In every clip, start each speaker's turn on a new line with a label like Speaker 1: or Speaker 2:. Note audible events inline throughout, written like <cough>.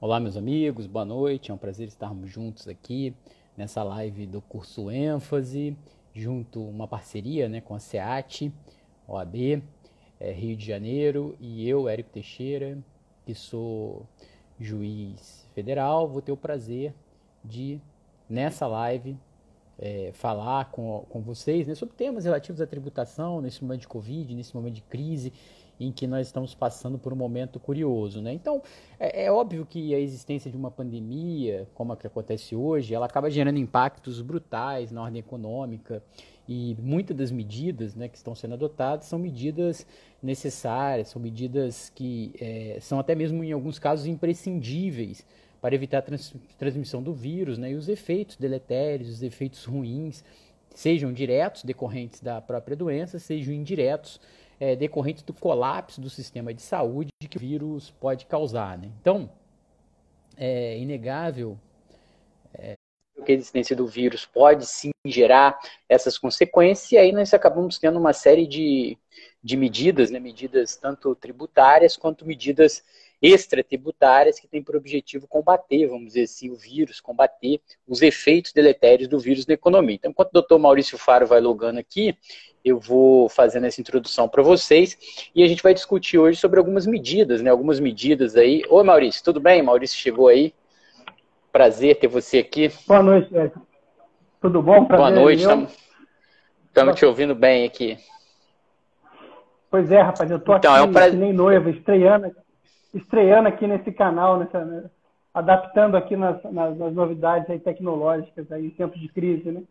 Speaker 1: Olá, meus amigos, boa noite. É um prazer estarmos juntos aqui nessa live do curso ênfase, junto uma parceria né, com a SEAT, OAB, é, Rio de Janeiro, e eu, Érico Teixeira, que sou juiz federal, vou ter o prazer de, nessa live, é, falar com, com vocês né, sobre temas relativos à tributação nesse momento de Covid, nesse momento de crise em que nós estamos passando por um momento curioso. Né? Então, é, é, óbvio que a existência de uma pandemia, como a que acontece hoje, ela acaba gerando impactos brutais na ordem econômica e muitas das medidas né, que estão sendo adotadas são medidas necessárias, são medidas que é, são até mesmo, em alguns casos, imprescindíveis para evitar a trans transmissão do vírus né, e os efeitos deletérios, os efeitos ruins, sejam diretos decorrentes da própria doença, sejam indiretos é, decorrentes do colapso do sistema de saúde que o vírus pode causar. Né? Então, é inegável é, que a existência do vírus pode sim gerar essas consequências, e aí nós acabamos tendo uma série de, de medidas, né, medidas tanto tributárias quanto medidas extratributárias que têm por objetivo combater, vamos dizer assim, o vírus, combater os efeitos deletérios do vírus na economia. Então, enquanto o doutor Maurício Faro vai logando aqui, eu vou fazendo essa introdução para vocês e a gente vai discutir hoje sobre algumas medidas, né? Algumas medidas aí. Oi, Maurício, tudo bem? Maurício chegou aí. Prazer ter você aqui.
Speaker 2: Boa noite, Ed. Tudo bom?
Speaker 1: Prazer, Boa noite, estamos te ouvindo bem aqui.
Speaker 2: Pois é, rapaz, eu tô então, aqui é um pra... nem noiva, estreando, estreando aqui nesse canal, nessa, né? adaptando aqui nas, nas, nas novidades aí tecnológicas aí em tempos de crise, né?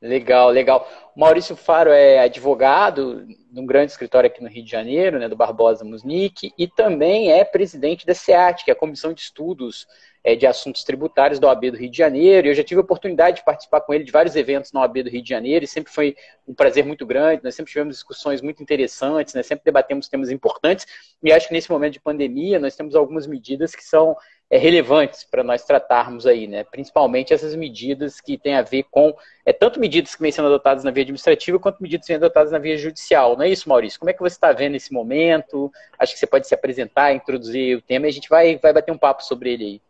Speaker 1: Legal, legal. Maurício Faro é advogado num grande escritório aqui no Rio de Janeiro, né, do Barbosa Musnick, e também é presidente da SEAT, que é a Comissão de Estudos é, de Assuntos Tributários da OAB do Rio de Janeiro. Eu já tive a oportunidade de participar com ele de vários eventos na OAB do Rio de Janeiro, e sempre foi um prazer muito grande. Nós sempre tivemos discussões muito interessantes, né, sempre debatemos temas importantes, e acho que nesse momento de pandemia nós temos algumas medidas que são é, relevantes para nós tratarmos aí, né? Principalmente essas medidas que têm a ver com é, tanto medidas que vêm sendo adotadas na via administrativa quanto medidas que vêm adotadas na via judicial, não é isso, Maurício? Como é que você está vendo esse momento? Acho que você pode se apresentar, introduzir o tema e a gente vai, vai bater um papo sobre ele aí.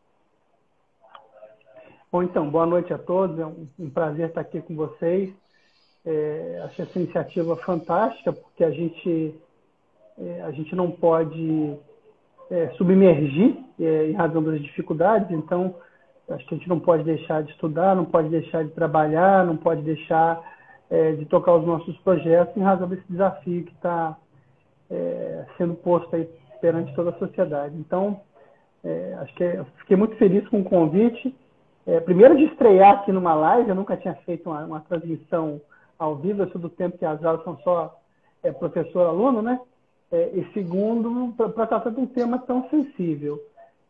Speaker 2: Bom, então, boa noite a todos. É um, prazer estar aqui com vocês. É, acho essa iniciativa fantástica porque a gente é, a gente não pode é, submergir é, em razão das dificuldades. Então, acho que a gente não pode deixar de estudar, não pode deixar de trabalhar, não pode deixar é, de tocar os nossos projetos em razão desse desafio que está é, sendo posto aí perante toda a sociedade. Então, é, acho que é, fiquei muito feliz com o convite. primeiro de estrear aqui numa live, eu nunca tinha feito uma, uma transmissão ao vivo, eu sou do tempo que as aulas são só professor-aluno, né? É, e segundo, para tratar de um tema tão sensível.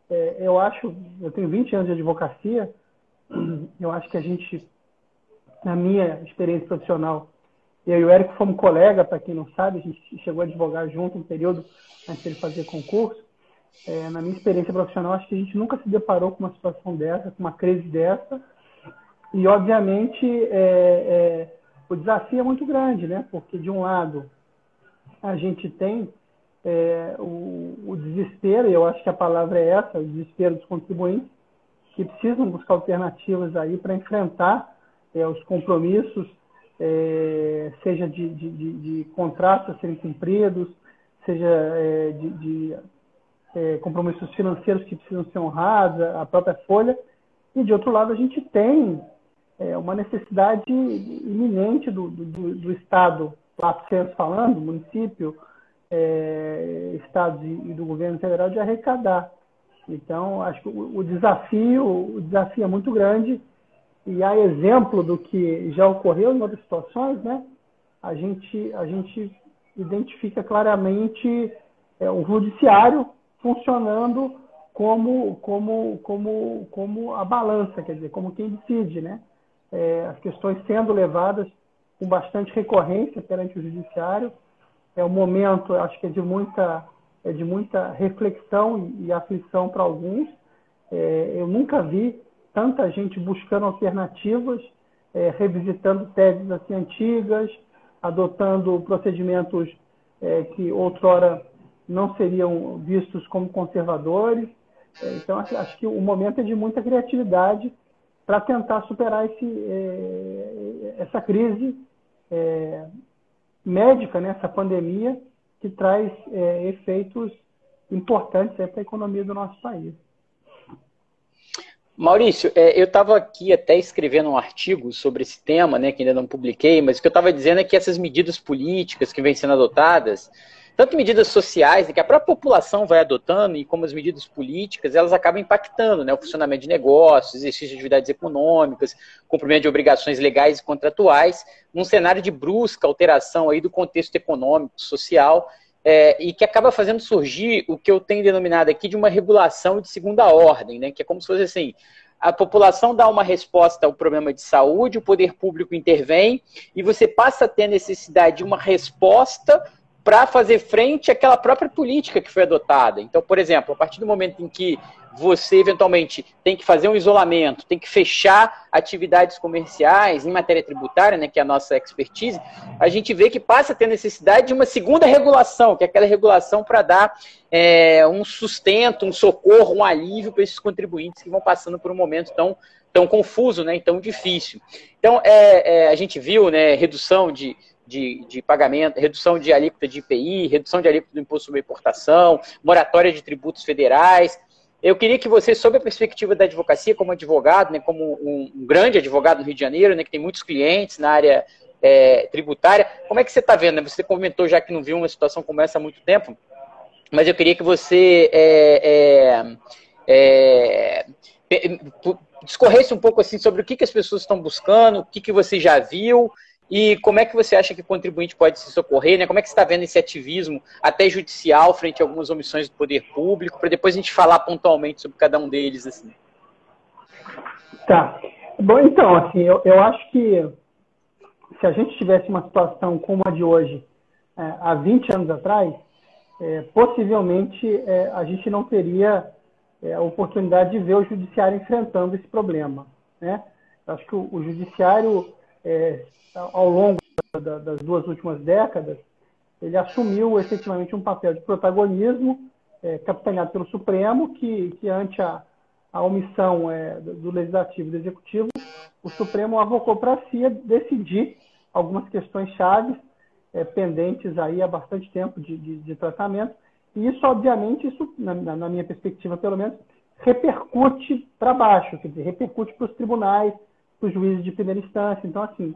Speaker 2: É, eu acho, eu tenho 20 anos de advocacia, eu acho que a gente, na minha experiência profissional, eu e o Érico fomos colega, para quem não sabe, a gente chegou a advogar junto um período antes de ele fazer concurso. É, na minha experiência profissional, acho que a gente nunca se deparou com uma situação dessa, com uma crise dessa. E, obviamente, é, é, o desafio é muito grande, né? Porque, de um lado, a gente tem é, o, o, desespero, e eu acho que a palavra é essa, o desespero dos contribuintes, que precisam buscar alternativas aí para enfrentar é, os compromissos, é, seja de, de, de, de, contratos a serem cumpridos, seja é, de, é, compromissos financeiros que precisam ser honrados, a própria folha, e de outro lado a gente tem é, uma necessidade iminente do, do, do Estado senso falando, município, é, estados e, do governo federal de arrecadar. Então, acho que o, o, desafio, o desafio é muito grande e há exemplo do que já ocorreu em outras situações, né? A gente, a gente identifica claramente é, o judiciário funcionando como, como, como, como a balança, quer dizer, como quem decide, né? É, as questões sendo levadas com bastante recorrência perante o judiciário. É um momento, acho que é de muita, é de muita reflexão e, aflição para alguns. É, eu nunca vi tanta gente buscando alternativas, é, revisitando teses assim antigas, adotando procedimentos é, que outrora não seriam vistos como conservadores. É, então, acho que o momento é de muita criatividade para tentar superar esse, é, essa crise é, médica, né, essa pandemia, que traz é, efeitos importantes para a economia do nosso país.
Speaker 1: Maurício, é, eu estava aqui até escrevendo um artigo sobre esse tema, né, que ainda não publiquei, mas o que eu estava dizendo é que essas medidas políticas que vêm sendo adotadas, tanto medidas sociais, né, que a própria população vai adotando, e como as medidas políticas, elas acabam impactando né, o funcionamento de negócios, exercício de atividades econômicas, cumprimento de obrigações legais e contratuais, num cenário de brusca alteração aí do contexto econômico, social, é, e que acaba fazendo surgir o que eu tenho denominado aqui de uma regulação de segunda ordem, né, que é como se fosse assim, a população dá uma resposta ao problema de saúde, o poder público intervém, e você passa a ter necessidade de uma resposta para fazer frente àquela própria política que foi adotada. Então, por exemplo, a partir do momento em que você eventualmente tem que fazer um isolamento, tem que fechar atividades comerciais em matéria tributária, né, que é a nossa expertise, a gente vê que passa a ter necessidade de uma segunda regulação, que é aquela regulação para dar é, um sustento, um socorro, um alívio para esses contribuintes que vão passando por um momento tão, tão confuso, né, tão difícil. Então, é, é, a gente viu né, redução de de, de pagamento, redução de alíquota de IPI, redução de alíquota do imposto sobre importação, moratória de tributos federais. Eu queria que você, sob a perspectiva da advocacia, como advogado, né, como um, um grande advogado no Rio de Janeiro, né, que tem muitos clientes na área é, tributária, como é que você está vendo? Né? Você comentou já que não viu uma situação como essa há muito tempo, mas eu queria que você é, é, é discorresse um pouco assim sobre o que, que as pessoas estão buscando, o que, que você já viu e como é que você acha que o contribuinte pode se socorrer? Né? Como é que você está vendo esse ativismo até judicial frente a algumas omissões do poder público, para depois a gente falar pontualmente sobre cada um deles? Assim.
Speaker 2: Tá. Bom, então, assim, eu, eu acho que se a gente tivesse uma situação como a de hoje, é, há 20 anos atrás, é, possivelmente é, a gente não teria é, a oportunidade de ver o judiciário enfrentando esse problema. Né? Eu acho que o, o judiciário é, ao longo das duas últimas décadas, ele assumiu efetivamente um papel de protagonismo, é, capitaneado pelo Supremo, que, que ante a, a omissão é, do Legislativo e do Executivo, o Supremo avocou para si decidir algumas questões chaves é, pendentes aí há bastante tempo de, de, de, tratamento. E isso, obviamente, isso, na, na minha perspectiva, pelo menos, repercute para baixo, quer dizer, repercute para os tribunais, para os juízes de primeira instância. Então, assim,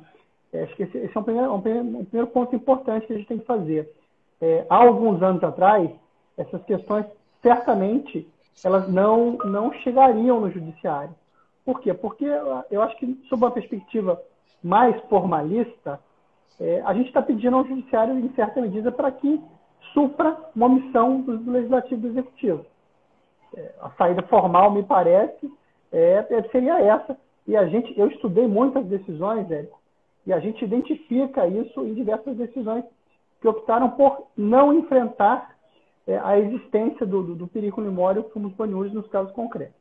Speaker 2: é, acho que esse, esse é um primeiro, um, primeiro, um primeiro, ponto importante que a gente tem que fazer. É, há alguns anos atrás, essas questões, certamente, elas não, não chegariam no judiciário. Por quê? Porque eu acho que, sob uma perspectiva mais formalista, é, a gente está pedindo ao judiciário, em certa medida, para que supra uma missão do, do legislativo e do executivo. É, a saída formal, me parece, é, seria essa. E a gente, eu estudei muitas decisões, Érico, e a gente identifica isso em diversas decisões que optaram por não enfrentar é, a existência do, do, do perigo limório baniures nos casos concretos.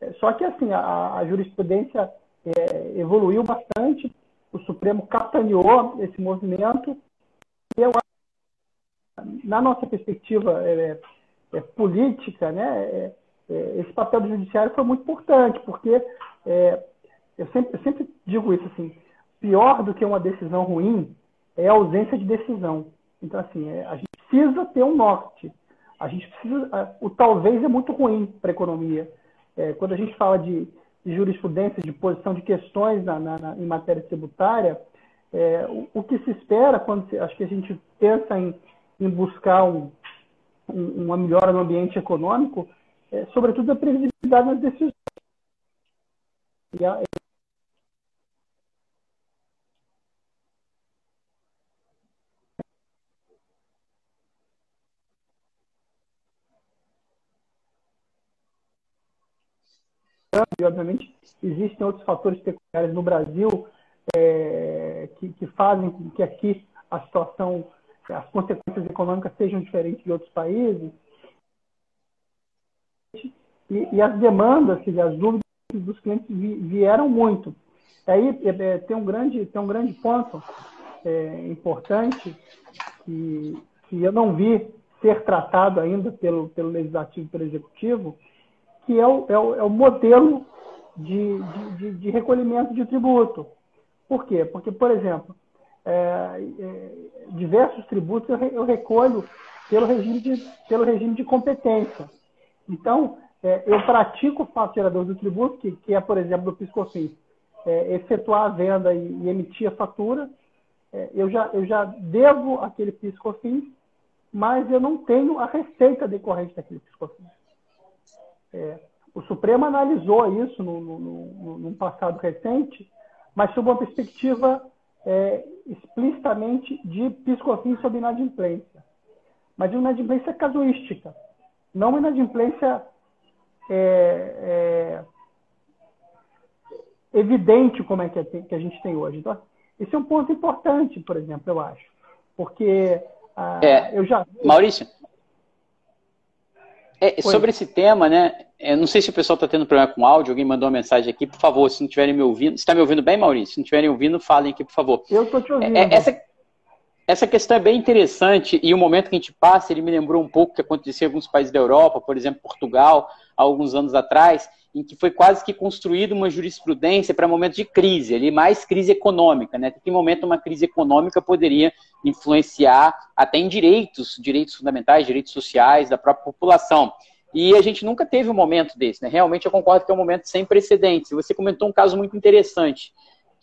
Speaker 2: É, só que, assim, a, a jurisprudência é, evoluiu bastante, o Supremo capitaneou esse movimento, e eu na nossa perspectiva é, é, política, né, é, é, esse papel do judiciário foi muito importante, porque eu sempre, eu sempre digo isso assim, pior do que uma decisão ruim é a ausência de decisão. Então, assim, é, a gente precisa ter um norte. A gente precisa. o talvez é muito ruim para a economia. É, quando a gente fala de, de, jurisprudência, de posição de questões na, na, na, em matéria tributária, é, o, o, que se espera quando se, acho que a gente pensa em, em buscar um, um, uma melhora no ambiente econômico, é, sobretudo a previsibilidade nas decisões. E a, e obviamente existem outros fatores peculiares no Brasil é, que, que, fazem com que aqui a situação, as consequências econômicas sejam diferentes de outros países. E, e as demandas, e as dúvidas dos clientes vieram muito. Aí é, é, tem um grande, tem um grande ponto é, importante que, que eu não vi ser tratado ainda pelo, pelo legislativo e pelo executivo, que é o, é o, é o modelo de, de, de, recolhimento de tributo. Por quê? Porque, por exemplo, é, é, diversos tributos eu, eu, recolho pelo regime de, pelo regime de competência. Então, é, eu pratico o fato gerador do tributo, que, que é, por exemplo, do PiscoFins, é, efetuar a venda e, e emitir a fatura, é, eu, já, eu já devo aquele PiscoFins, mas eu não tenho a receita decorrente daquele PiscoFins. É, o Supremo analisou isso no, no, no, no, passado recente, mas sob uma perspectiva é, explicitamente de PiscoFins sobre inadimplência. Mas de inadimplência casuística, não uma inadimplência é, é, evidente como é que, é, que, a gente tem hoje. Então, esse é um ponto importante, por exemplo, eu acho. Porque
Speaker 1: ah, é, eu já. Maurício, é, sobre esse tema, né? Eu não sei se o pessoal está tendo problema com áudio, alguém mandou uma mensagem aqui, por favor, se não estiverem me ouvindo. Você está me ouvindo bem, Maurício? Se não estiverem ouvindo, falem aqui, por favor.
Speaker 2: Eu estou te ouvindo.
Speaker 1: É, essa, essa questão é bem interessante e o momento que a gente passa, ele me lembrou um pouco o que acontecia em alguns países da Europa, por exemplo, Portugal, há alguns anos atrás, em que foi quase que construída uma jurisprudência para momentos de crise, ali mais crise econômica, né? Que momento uma crise econômica poderia influenciar até em direitos, direitos fundamentais, direitos sociais da própria população. E a gente nunca teve um momento desse, né? Realmente eu concordo que é um momento sem precedentes. Você comentou um caso muito interessante,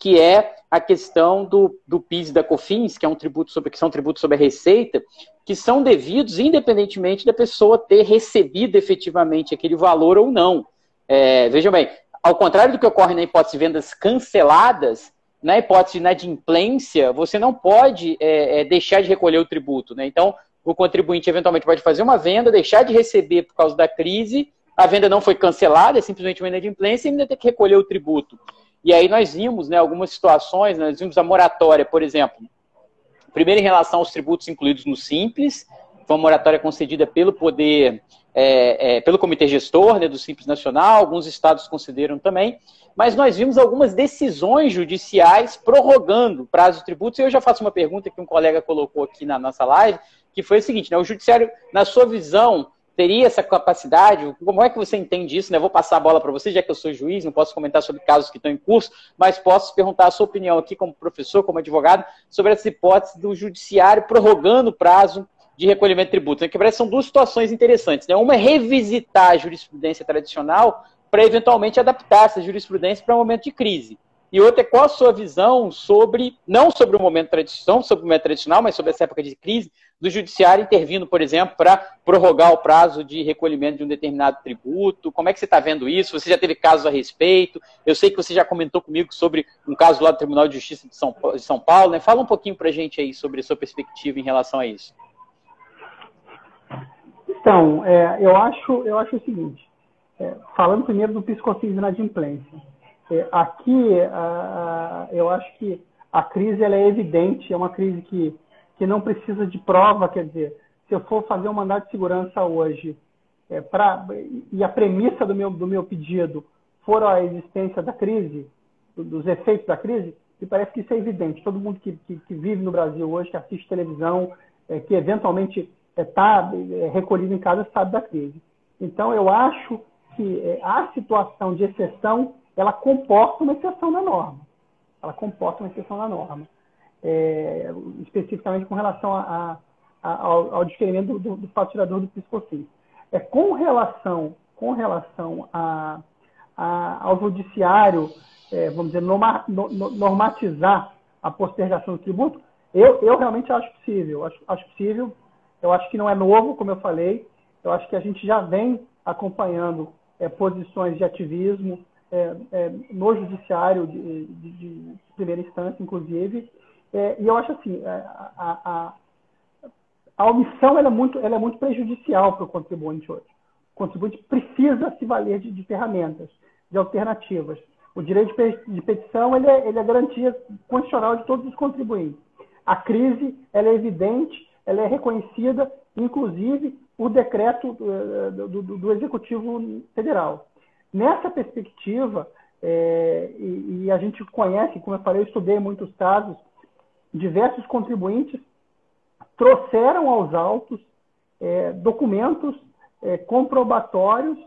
Speaker 1: que é a questão do, do PIS e da COFINS, que é um tributo sobre que são tributos sobre a receita, que são devidos independentemente da pessoa ter recebido efetivamente aquele valor ou não. É, vejam bem, ao contrário do que ocorre na hipótese de vendas canceladas, na hipótese de inadimplência, você não pode é, é, deixar de recolher o tributo. Né? Então, o contribuinte eventualmente pode fazer uma venda, deixar de receber por causa da crise, a venda não foi cancelada, é simplesmente uma inadimplência e ainda tem que recolher o tributo. E aí nós vimos né, algumas situações, nós vimos a moratória, por exemplo, primeiro em relação aos tributos incluídos no Simples, foi uma moratória concedida pelo poder, é, é, pelo comitê gestor né, do Simples Nacional, alguns estados concederam também, mas nós vimos algumas decisões judiciais prorrogando o prazo de tributos, e eu já faço uma pergunta que um colega colocou aqui na nossa live, que foi o seguinte, né, o judiciário, na sua visão, teria essa capacidade? Como é que você entende isso? Né? Vou passar a bola para você, já que eu sou juiz, não posso comentar sobre casos que estão em curso, mas posso perguntar a sua opinião aqui como professor, como advogado, sobre essa hipótese do judiciário prorrogando o prazo de recolhimento de tributos. Né? Que parece são duas situações interessantes. Né? Uma é revisitar a jurisprudência tradicional para eventualmente adaptar essa jurisprudência para um momento de crise. E outra é qual a sua visão sobre, não sobre o momento tradicional, sobre o momento tradicional, mas sobre essa época de crise, do judiciário intervindo, por exemplo, para prorrogar o prazo de recolhimento de um determinado tributo. Como é que você está vendo isso? Você já teve casos a respeito? Eu sei que você já comentou comigo sobre um caso lá do Tribunal de Justiça de São, de São Paulo. Né? Fala um pouquinho para a gente aí sobre a sua perspectiva em relação a isso.
Speaker 2: Então, é, eu, acho, eu acho o seguinte, é, falando primeiro do psicofísico na adimplência. É, aqui, eu acho que a crise ela é evidente, é uma crise que, que não precisa de prova, quer dizer, se eu for fazer um mandato de segurança hoje, é, e a premissa do meu, do meu pedido for a existência da crise, dos efeitos da crise, me parece que isso é evidente. Todo mundo que, que, que vive no Brasil hoje, que assiste televisão, é, que eventualmente está é, é, recolhido em casa, sabe da crise. Então, eu acho que é, a situação de exceção ela comporta uma exceção na norma. Ela comporta uma exceção na norma. É, especificamente com relação a, a, ao, ao descrerimento do, do fato tirador do. É, com relação, com relação a, ao judiciário, é, vamos dizer, norma, no, normatizar a postergação do tributo, eu, eu realmente acho possível. Acho, acho possível. Eu acho que não é novo, como eu falei. Eu acho que a gente já vem acompanhando é, posições de ativismo, é, é, no judiciário de, de, de, primeira instância, inclusive. É, e eu acho assim, é, a, a, a omissão ela é, muito, ela é muito prejudicial para o contribuinte hoje. O contribuinte precisa se valer de, de ferramentas, de alternativas. O direito de petição ele é, ele é garantia constitucional de todos os contribuintes. A crise ela é evidente, ela é reconhecida, inclusive por decreto do, do, do Executivo Federal. Nessa perspectiva, é, e, e, a gente conhece, como eu falei, eu estudei muitos casos, diversos contribuintes trouxeram aos autos é, documentos é, comprobatórios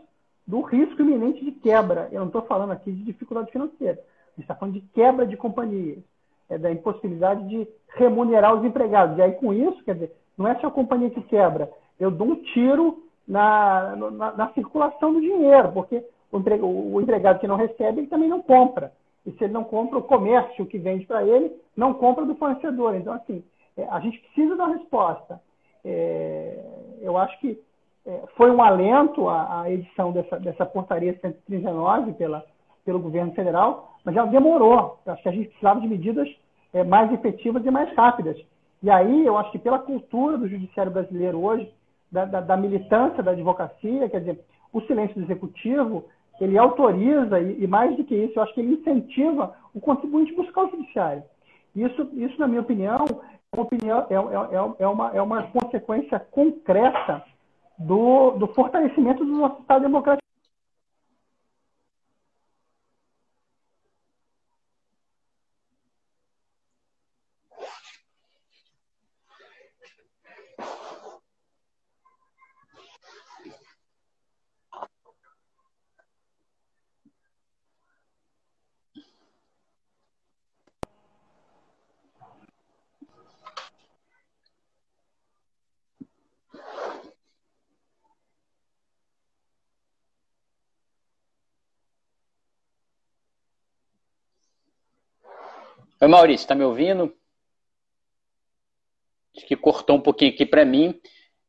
Speaker 2: do risco iminente de quebra. Eu não estou falando aqui de dificuldade financeira. A gente está falando de quebra de companhias. É da impossibilidade de remunerar os empregados. E aí, com isso, quer dizer, não é só a companhia que quebra. Eu dou um tiro na, na, na circulação do dinheiro, porque o empregado que não recebe, ele também não compra. E se ele não compra, o comércio que vende para ele não compra do fornecedor. Então, assim, é, a gente precisa dar resposta. É, eu acho que é, foi um alento a, a, edição dessa, dessa portaria 139 pela, pelo governo federal, mas ela demorou. Eu acho que a gente precisava de medidas é, mais efetivas e mais rápidas. E aí, eu acho que pela cultura do judiciário brasileiro hoje, da, da, da militância da advocacia, quer dizer, o silêncio do executivo, ele autoriza, e, e, mais do que isso, eu acho que ele incentiva o contribuinte a buscar o judiciário. Isso, isso na minha opinião, é uma, opinião, é, é, é, uma, é uma consequência concreta do, do fortalecimento do nosso Estado democrático.
Speaker 1: Oi, Maurício, está me ouvindo? Acho que cortou um pouquinho aqui para mim.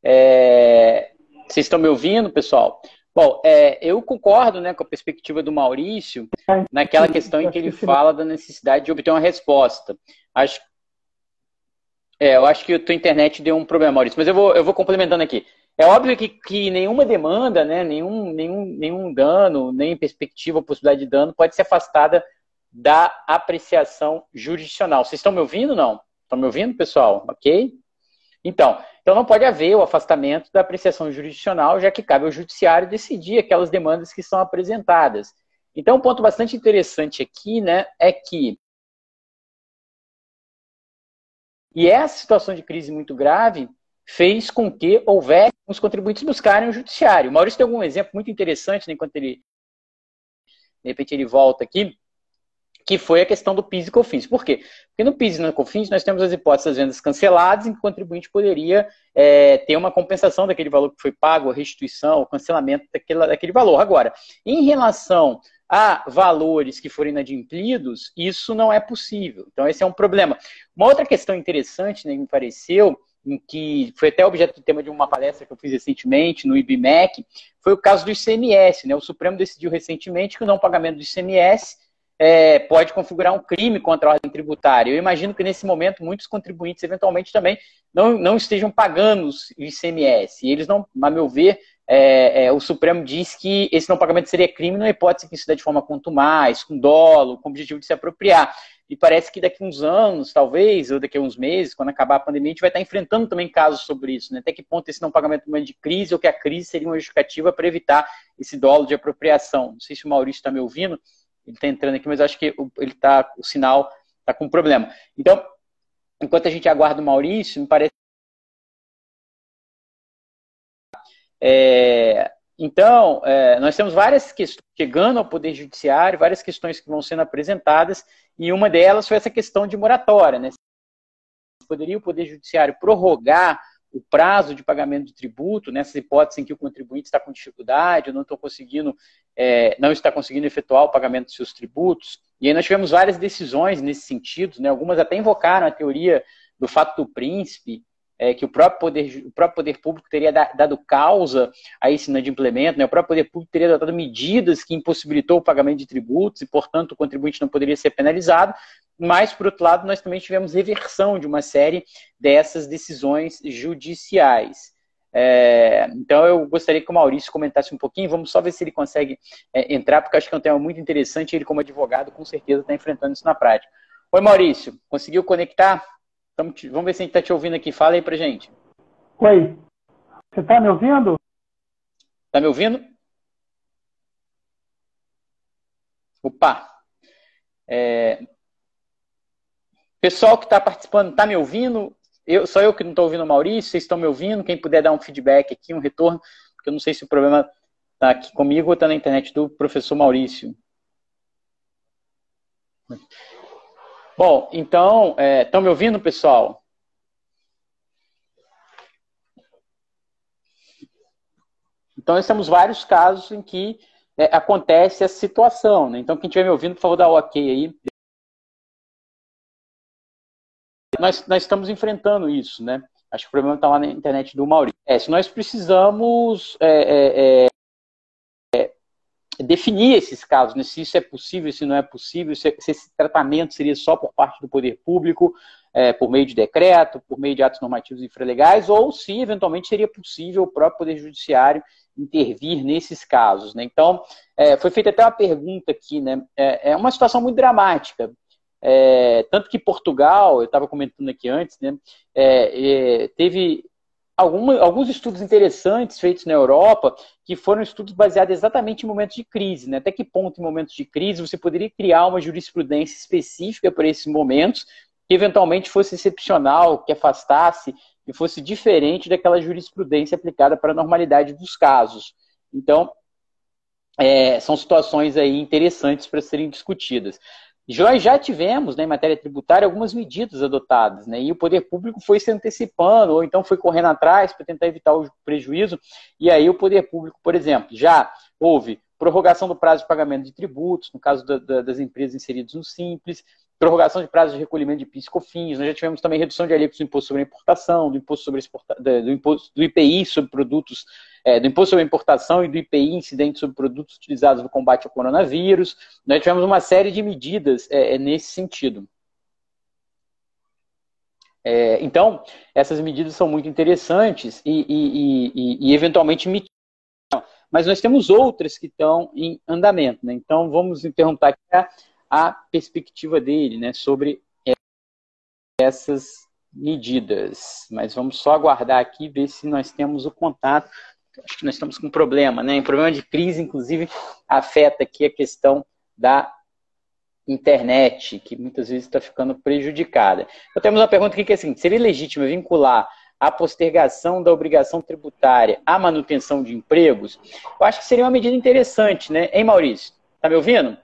Speaker 1: É... Vocês estão me ouvindo, pessoal? Bom, é, eu concordo né, com a perspectiva do Maurício naquela questão em que ele fala da necessidade de obter uma resposta. Acho, é, eu acho que a tua internet deu um problema, Maurício, mas eu vou, eu vou complementando aqui. É óbvio que, que nenhuma demanda, né, nenhum, nenhum, nenhum dano, nem perspectiva ou possibilidade de dano pode ser afastada da apreciação jurisdicional. Vocês estão me ouvindo não? Estão me ouvindo, pessoal? Ok? Então, então não pode haver o afastamento da apreciação jurisdicional, já que cabe ao judiciário decidir aquelas demandas que são apresentadas. Então, um ponto bastante interessante aqui, né, é que e essa situação de crise muito grave fez com que houvesse os contribuintes buscarem o judiciário. O Maurício tem algum exemplo muito interessante, né, enquanto ele de repente ele volta aqui, que foi a questão do PIS e COFINS. Por quê? Porque no PIS e no COFINS nós temos as hipóteses das vendas canceladas, em que o contribuinte poderia é, ter uma compensação daquele valor que foi pago, a restituição, o cancelamento daquele, daquele valor. Agora, em relação a valores que forem inadimplidos, isso não é possível. Então, esse é um problema. Uma outra questão interessante, né, me pareceu, em que foi até objeto do tema de uma palestra que eu fiz recentemente no IBMEC, foi o caso do ICMS. Né? O Supremo decidiu recentemente que o não pagamento do ICMS é, pode configurar um crime contra a ordem tributária. Eu imagino que nesse momento muitos contribuintes eventualmente também não, não estejam pagando o ICMS. E eles não, a meu ver, é, é, o Supremo diz que esse não pagamento seria crime na hipótese que se dá de forma contumaz, com dolo, com o objetivo de se apropriar. E parece que daqui a uns anos, talvez, ou daqui a uns meses, quando acabar a pandemia, a gente vai estar enfrentando também casos sobre isso. Né? Até que ponto esse não pagamento é de crise ou que a crise seria uma justificativa para evitar esse dolo de apropriação. Não sei se o Maurício está me ouvindo, ele está entrando aqui, mas acho que ele tá, o sinal está com problema. Então, enquanto a gente aguarda o Maurício, me parece. É, então, é, nós temos várias questões chegando ao Poder Judiciário, várias questões que vão sendo apresentadas, e uma delas foi essa questão de moratória. Né? Poderia o Poder Judiciário prorrogar o prazo de pagamento de tributo, nessas hipóteses em que o contribuinte está com dificuldade, não, conseguindo, é, não está conseguindo efetuar o pagamento dos seus tributos. E aí nós tivemos várias decisões nesse sentido, né? algumas até invocaram a teoria do fato do príncipe, é, que o próprio, poder, o próprio poder público teria dado causa a esse inadimplemento, né? o próprio poder público teria dado medidas que impossibilitou o pagamento de tributos e, portanto, o contribuinte não poderia ser penalizado, mas, por outro lado, nós também tivemos reversão de uma série dessas decisões judiciais. É, então, eu gostaria que o Maurício comentasse um pouquinho. Vamos só ver se ele consegue é, entrar, porque acho que é um tema muito interessante. Ele, como advogado, com certeza está enfrentando isso na prática. Oi, Maurício, conseguiu conectar? vamos ver se a gente está te ouvindo aqui. Fala aí para gente.
Speaker 2: Oi, você está me ouvindo?
Speaker 1: Está me ouvindo? Opa! É, Pessoal que está participando, está me ouvindo? Eu, só eu que não estou ouvindo o Maurício, vocês estão me ouvindo? Quem puder dar um feedback aqui, um retorno, porque eu não sei se o problema Está aqui comigo ou está na internet do professor Maurício? Bom, então, estão é, me ouvindo, pessoal? Então, nós temos vários casos em que é, acontece essa situação. Né? Então, quem estiver me ouvindo, por favor, dá ok aí. Nós, nós estamos enfrentando isso, né? Acho que o problema está lá na internet do Maurício. É, se nós precisamos é, é, é, definir esses casos, né? se isso é possível, se não é possível, se, se esse tratamento seria só por parte do poder público, é, por meio de decreto, por meio de atos normativos infralegais, ou se eventualmente seria possível o próprio Poder Judiciário intervir nesses casos. Né? Então, é, foi feita até uma pergunta aqui, né? é, é uma situação muito dramática. É, tanto que Portugal, eu estava comentando aqui antes, né, é, é, teve alguma, alguns estudos interessantes feitos na Europa, que foram estudos baseados exatamente em momentos de crise. Né? Até que ponto, em momentos de crise, você poderia criar uma jurisprudência específica para esses momentos, que eventualmente fosse excepcional, que afastasse, que fosse diferente daquela jurisprudência aplicada para a normalidade dos casos. Então, é, são situações aí interessantes para serem discutidas. Nós já tivemos, né, em matéria tributária, algumas medidas adotadas, né, e o poder público foi se antecipando, ou então foi correndo atrás para tentar evitar o prejuízo, e aí o poder público, por exemplo, já houve prorrogação do prazo de pagamento de tributos, no caso da, da, das empresas inseridas no Simples, prorrogação de prazo de recolhimento de PIS e COFINS, nós já tivemos também redução de alíquotas do imposto sobre importação, do imposto sobre exporta, do, imposto, do IPI sobre produtos, é, do imposto sobre importação e do IPI incidente sobre produtos utilizados no combate ao coronavírus. Nós tivemos uma série de medidas é, nesse sentido. É, então, essas medidas são muito interessantes e, e, e, e eventualmente mas nós temos outras que estão em andamento. Né? Então, vamos perguntar aqui a perspectiva dele né, sobre essas medidas. Mas vamos só aguardar aqui, ver se nós temos o contato. Acho que nós estamos com um problema, né? Um problema de crise, inclusive, afeta aqui a questão da internet, que muitas vezes está ficando prejudicada. Então, temos uma pergunta aqui que é assim: seria legítimo vincular a postergação da obrigação tributária à manutenção de empregos? Eu acho que seria uma medida interessante, né? Hein, Maurício? Está me ouvindo?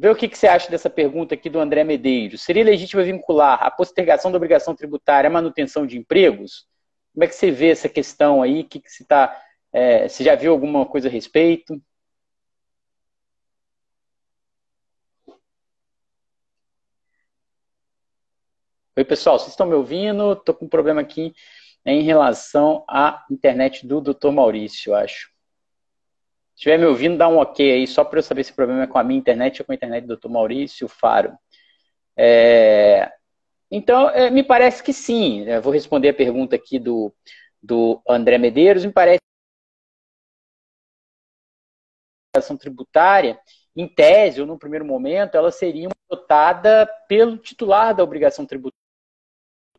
Speaker 1: Vê o que, que, você acha dessa pergunta aqui do André Medeiros. Seria legítimo vincular a postergação da obrigação tributária à manutenção de empregos? Como é que você vê essa questão aí? Que, que você, tá, é, você já viu alguma coisa a respeito? Oi, pessoal, vocês estão me ouvindo? Estou com um problema aqui em relação à internet do Dr. Maurício, acho estiver me ouvindo, dá um ok aí, só para eu saber se o problema é com a minha internet ou com a internet do Dr. Maurício Faro. É... Então, é, me parece que sim. Eu vou responder a pergunta aqui do, do André Medeiros. Me parece que a tributária, em tese ou no primeiro momento, ela seria adotada pelo titular da obrigação tributária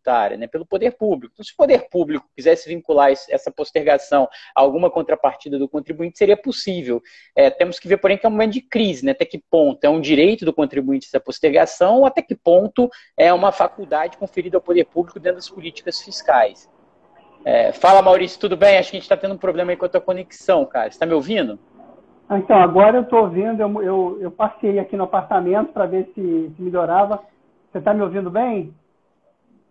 Speaker 1: tributária, né, pelo poder público. Então, se o poder público quisesse vincular essa postergação a alguma contrapartida do contribuinte, seria possível. É, temos que ver, porém, que é um momento de crise, né, até que ponto é um direito do contribuinte essa postergação ou até que ponto é uma faculdade conferida ao poder público dentro das políticas fiscais. É, fala, Maurício, tudo bem? Acho que a gente está tendo um problema aí com a tua conexão, cara. Você está me ouvindo?
Speaker 2: Ah, então, agora eu estou ouvindo, eu, eu, eu, passei aqui no apartamento para ver se, se melhorava. Você está me ouvindo bem?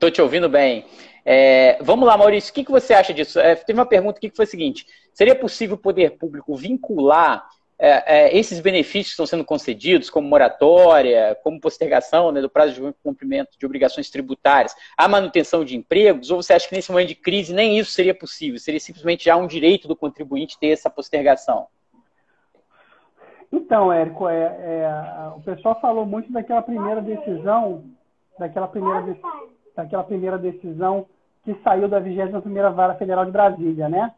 Speaker 1: Estou te ouvindo bem. É, vamos lá, Maurício, o que, que você acha disso? É, teve uma pergunta aqui que foi a seguinte: seria possível o poder público vincular é, é, esses benefícios que estão sendo concedidos, como moratória, como postergação né, do prazo de cumprimento de obrigações tributárias, à manutenção de empregos? Ou você acha que nesse momento de crise nem isso seria possível? Seria simplesmente já um direito do contribuinte ter essa postergação?
Speaker 2: Então, Érico, é, é, o pessoal falou muito daquela primeira decisão, daquela primeira decisão daquela primeira decisão que saiu da 21ª Vara Federal de Brasília, né?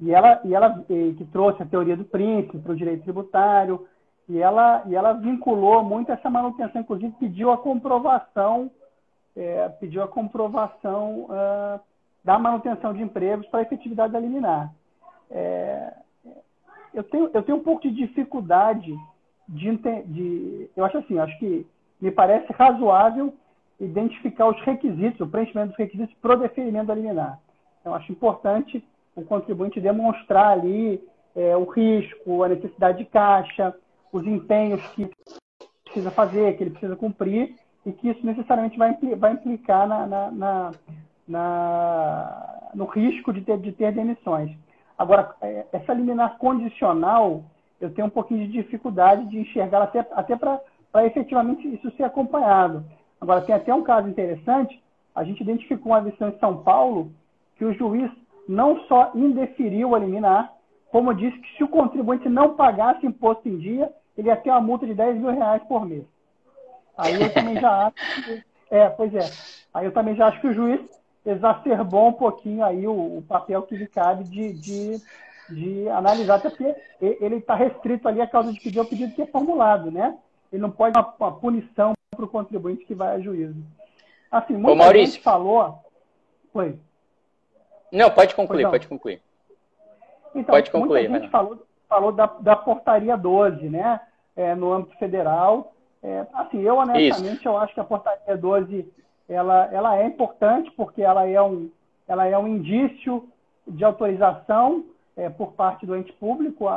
Speaker 2: E ela, e ela e, que trouxe a teoria do príncipe para o direito tributário, e ela, e ela vinculou muito essa manutenção, inclusive pediu a comprovação, é, pediu a comprovação uh, da manutenção de empregos para a efetividade da liminar. É, eu, tenho, eu tenho um pouco de dificuldade de, de eu acho assim, acho que me parece razoável identificar os requisitos, o preenchimento dos requisitos para o deferimento da liminar. Então, acho importante o contribuinte demonstrar ali é, o risco, a necessidade de caixa, os empenhos que precisa fazer, que ele precisa cumprir, e que isso necessariamente vai, vai implicar na, na, na, na, no risco de ter, de ter demissões. Agora, é, essa liminar condicional, eu tenho um pouquinho de dificuldade de enxergar até, até para efetivamente isso ser acompanhado. Agora, tem até um caso interessante, a gente identificou uma lição em São Paulo que o juiz não só indeferiu a liminar, como disse que se o contribuinte não pagasse imposto em dia, ele ia ter uma multa de 10 mil reais por mês. Aí eu também já acho que, é, pois é. Aí eu também já acho que o juiz exacerbou um pouquinho aí o, o papel que lhe cabe de, de, de analisar, até porque ele está restrito ali a causa de pedir o pedido que é formulado, né? Ele não pode uma, uma punição para o contribuinte que vai a juízo. Assim, muita Ô, Maurício. gente falou. Oi.
Speaker 1: Não, pode concluir, pode concluir.
Speaker 2: Então, pode concluir. Muita gente falou, falou da, da portaria 12, né? É, no âmbito federal. É, assim, eu honestamente Isso. eu acho que a portaria 12 ela, ela é importante porque ela é um, ela é um indício de autorização é, por parte do ente público a,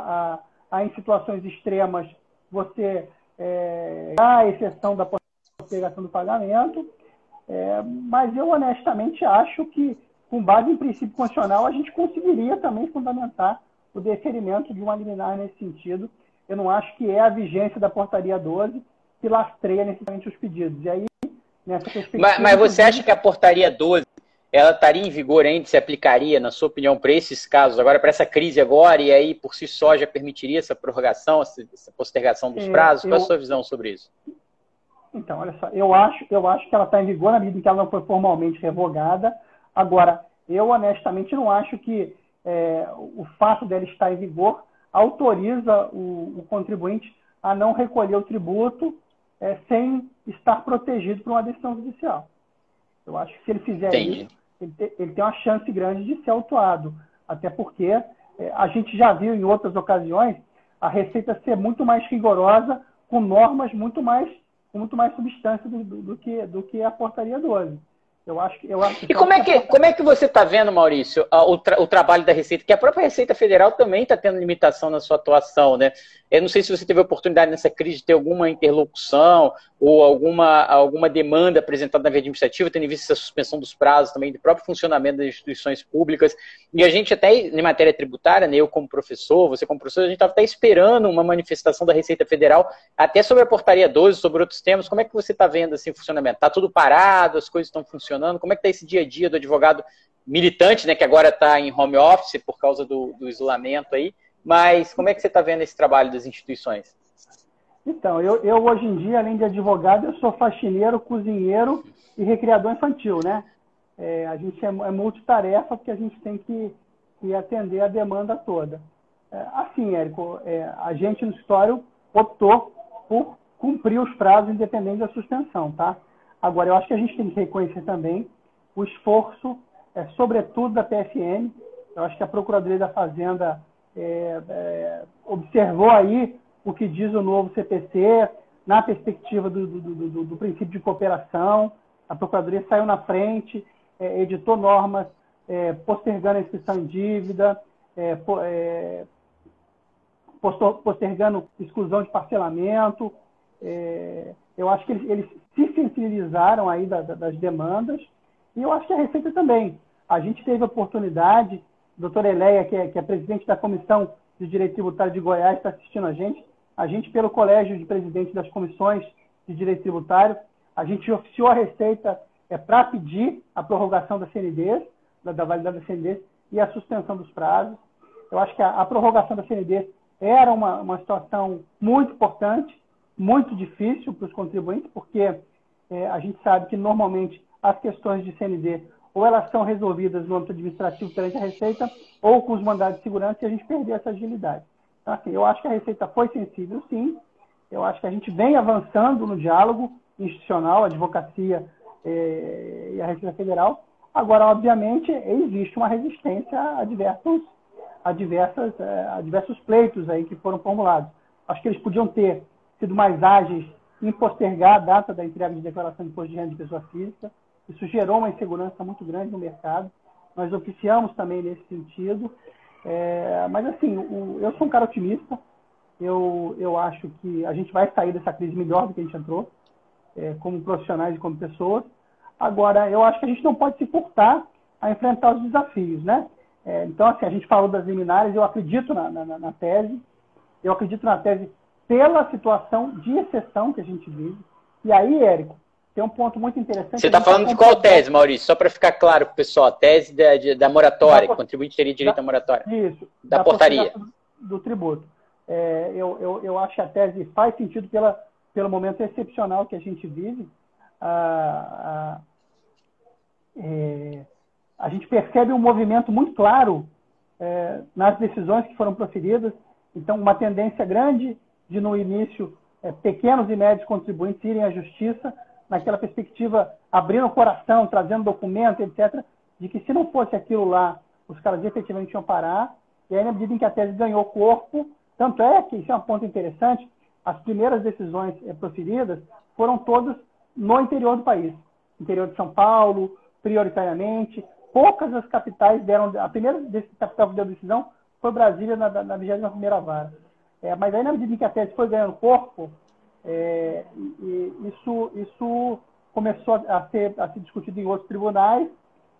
Speaker 2: a, a em situações extremas você é, a exceção da postergação do pagamento, é, mas eu honestamente acho que, com base em princípio constitucional, a gente conseguiria também fundamentar o deferimento de uma liminar nesse sentido. Eu não acho que é a vigência da portaria 12 que lastreia necessariamente os pedidos. E aí,
Speaker 1: nessa perspectiva. Mas, mas você acha que a portaria 12 ela estaria em vigor ainda, se aplicaria, na sua opinião, para esses casos, agora para essa crise agora, e aí por si só já permitiria essa prorrogação, essa, postergação dos é, prazos? É, eu... Qual a sua visão sobre isso?
Speaker 2: Então, olha só, eu acho, eu acho que ela está em vigor na medida em que ela não foi formalmente revogada. Agora, eu honestamente não acho que é, o fato dela estar em vigor autoriza o, o contribuinte a não recolher o tributo é, sem estar protegido por uma decisão judicial. Eu acho que se ele fizer Entendi. isso, ele, te, ele, tem uma chance grande de ser autuado. Até porque é, a gente já viu em outras ocasiões a Receita ser muito mais rigorosa, com normas muito mais, com muito mais substância do, do, do que, do que a portaria 12.
Speaker 1: Eu acho que, eu acho e como é que, como é que você está vendo, Maurício, o, tra o, trabalho da Receita? Que a própria Receita Federal também está tendo limitação na sua atuação, né? Eu não sei se você teve a oportunidade nessa crise de ter alguma interlocução ou alguma, alguma demanda apresentada na via administrativa, tendo visto essa suspensão dos prazos também do próprio funcionamento das instituições públicas. E a gente até, em matéria tributária, né, eu como professor, você como professor, a gente estava até esperando uma manifestação da Receita Federal, até sobre a portaria 12, sobre outros temas. Como é que você está vendo assim, o funcionamento? Está tudo parado, as coisas estão funcionando? Como é que está esse dia a dia do advogado militante, né, que agora está em home office por causa do, do isolamento aí? Mas como é que você está vendo esse trabalho das instituições?
Speaker 2: Então, eu, eu hoje em dia, além de advogado, eu sou faxineiro, cozinheiro e recreador infantil, né? É, a gente é, é, multitarefa porque a gente tem que, que atender a demanda toda. É, assim, Érico, é, a gente no escritório optou por cumprir os prazos independente da suspensão, tá? Agora, eu acho que a gente tem que reconhecer também o esforço, é, sobretudo da PFN. Eu acho que a Procuradoria da Fazenda é, é, observou aí o que diz o novo CPC na perspectiva do, do, do, do princípio de cooperação. A Procuradoria saiu na frente, é, editou normas é, postergando a inscrição em dívida, é, postergando exclusão de parcelamento. Eu acho que eles, eles se sensibilizaram aí da, da, das demandas e eu acho que a Receita também. A gente teve a oportunidade doutora Eleia, que é, que é presidente da Comissão de Direito Tributário de Goiás, está assistindo a gente. A gente, pelo Colégio de Presidentes das Comissões de Direito Tributário, a gente oficiou a Receita é, para pedir a prorrogação da CND, da, da, validade da CND, e a suspensão dos prazos. Eu acho que a, a prorrogação da CND era uma, uma situação muito importante, muito difícil para os contribuintes, porque é, a gente sabe que normalmente as questões de CND ou elas são resolvidas no âmbito administrativo perante a Receita, ou com os mandados de segurança, e a gente perdeu essa agilidade. Então, assim, eu acho que a Receita foi sensível, sim. Eu acho que a gente vem avançando no diálogo institucional, advocacia eh, e a Receita Federal. Agora, obviamente, existe uma resistência a diversos, a, diversas, eh, a diversos pleitos aí que foram formulados. Acho que eles podiam ter sido mais ágeis em postergar a data da entrega de declaração de imposto de renda de pessoa física. Isso gerou uma insegurança muito grande no mercado. Nós oficiamos também nesse sentido. É, mas assim, o, eu sou um cara otimista. Eu, eu acho que a gente vai sair dessa crise melhor do que a gente entrou, é, como profissionais e como pessoas. Agora, eu acho que a gente não pode se furtar a enfrentar os desafios, né? É, então, assim, a gente falou das liminares, eu acredito na, na, na, tese, eu acredito na tese pela situação de exceção que a gente vive. E aí, Érico, tem um ponto muito interessante.
Speaker 1: Você está falando de qual tese, Maurício? Só para ficar claro para o pessoal, a tese da, de, da moratória, da, que contribuinte teria direito da, à moratória.
Speaker 2: Isso.
Speaker 1: Da, da portaria.
Speaker 2: Do, do tributo. É, eu, eu, eu acho que a tese faz sentido pela, pelo momento excepcional que a gente vive. Ah, ah, é, a gente percebe um movimento muito claro é, nas decisões que foram proferidas. Então, uma tendência grande de, no início, é, pequenos e médios contribuintes irem à justiça, naquela perspectiva, abrindo o coração, trazendo documento, etc., de que se não fosse aquilo lá, os caras efetivamente iam parar. E aí, na medida em que a tese ganhou corpo, tanto é que, isso é um ponto interessante, as primeiras decisões é, proferidas foram todas no interior do país. Interior de São Paulo, prioritariamente, poucas as capitais deram. A primeira capital que deu decisão foi Brasília na, na 21 vara. É, mas aí, na medida em que a tese foi ganhando corpo, é, e, isso, isso começou a ser, a ser discutido em outros tribunais,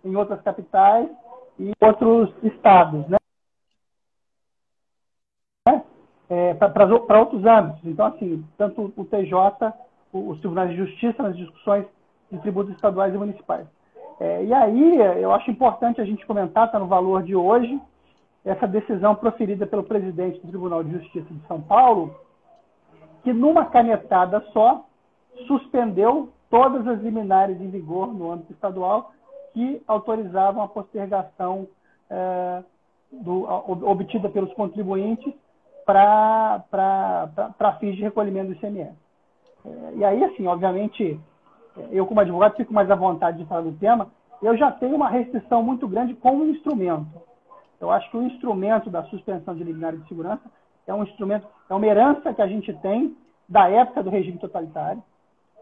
Speaker 2: em outras capitais e outros estados. Né? É, para outros âmbitos. Então, assim, tanto o TJ, os tribunais de justiça nas discussões de tributos estaduais e municipais. É, e aí, eu acho importante a gente comentar, está no valor de hoje, essa decisão proferida pelo presidente do Tribunal de Justiça de São Paulo, que numa canetada só suspendeu todas as liminares em vigor no âmbito estadual que autorizavam a postergação é, do, obtida pelos contribuintes para fins de recolhimento do ICMS. É, e aí, assim, obviamente, eu como advogado fico mais à vontade de falar do tema, eu já tenho uma restrição muito grande com o instrumento. Eu acho que o instrumento da suspensão de liminar de segurança é um instrumento, é uma herança que a gente tem da época do regime totalitário,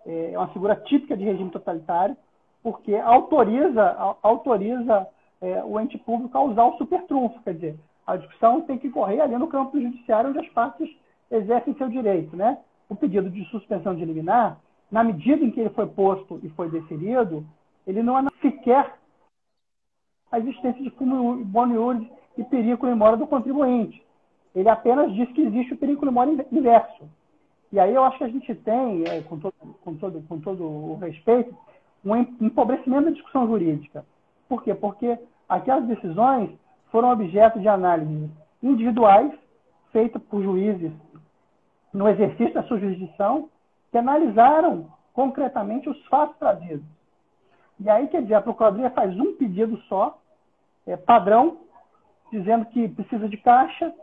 Speaker 2: é, é uma figura típica de regime totalitário, porque autoriza, autoriza é, o ente público a usar o supertrunfo, quer dizer, a discussão tem que correr ali no campo judiciário onde as partes exercem seu direito, né? O pedido de suspensão de liminar na medida em que ele foi posto e foi deferido, ele não é sequer a existência de fumo boniúris e perigo imóvel do contribuinte. Ele apenas diz que existe o perigo imóvel inverso. E aí eu acho que a gente tem, é, com, todo, com, todo, com todo o respeito, um empobrecimento da discussão jurídica. Por quê? Porque aquelas decisões foram objeto de análises individuais, feitas por juízes no exercício da sua jurisdição, que analisaram concretamente os fatos trazidos. E aí, quer dizer, a Procuradoria faz um pedido só, é, padrão, dizendo que precisa de caixa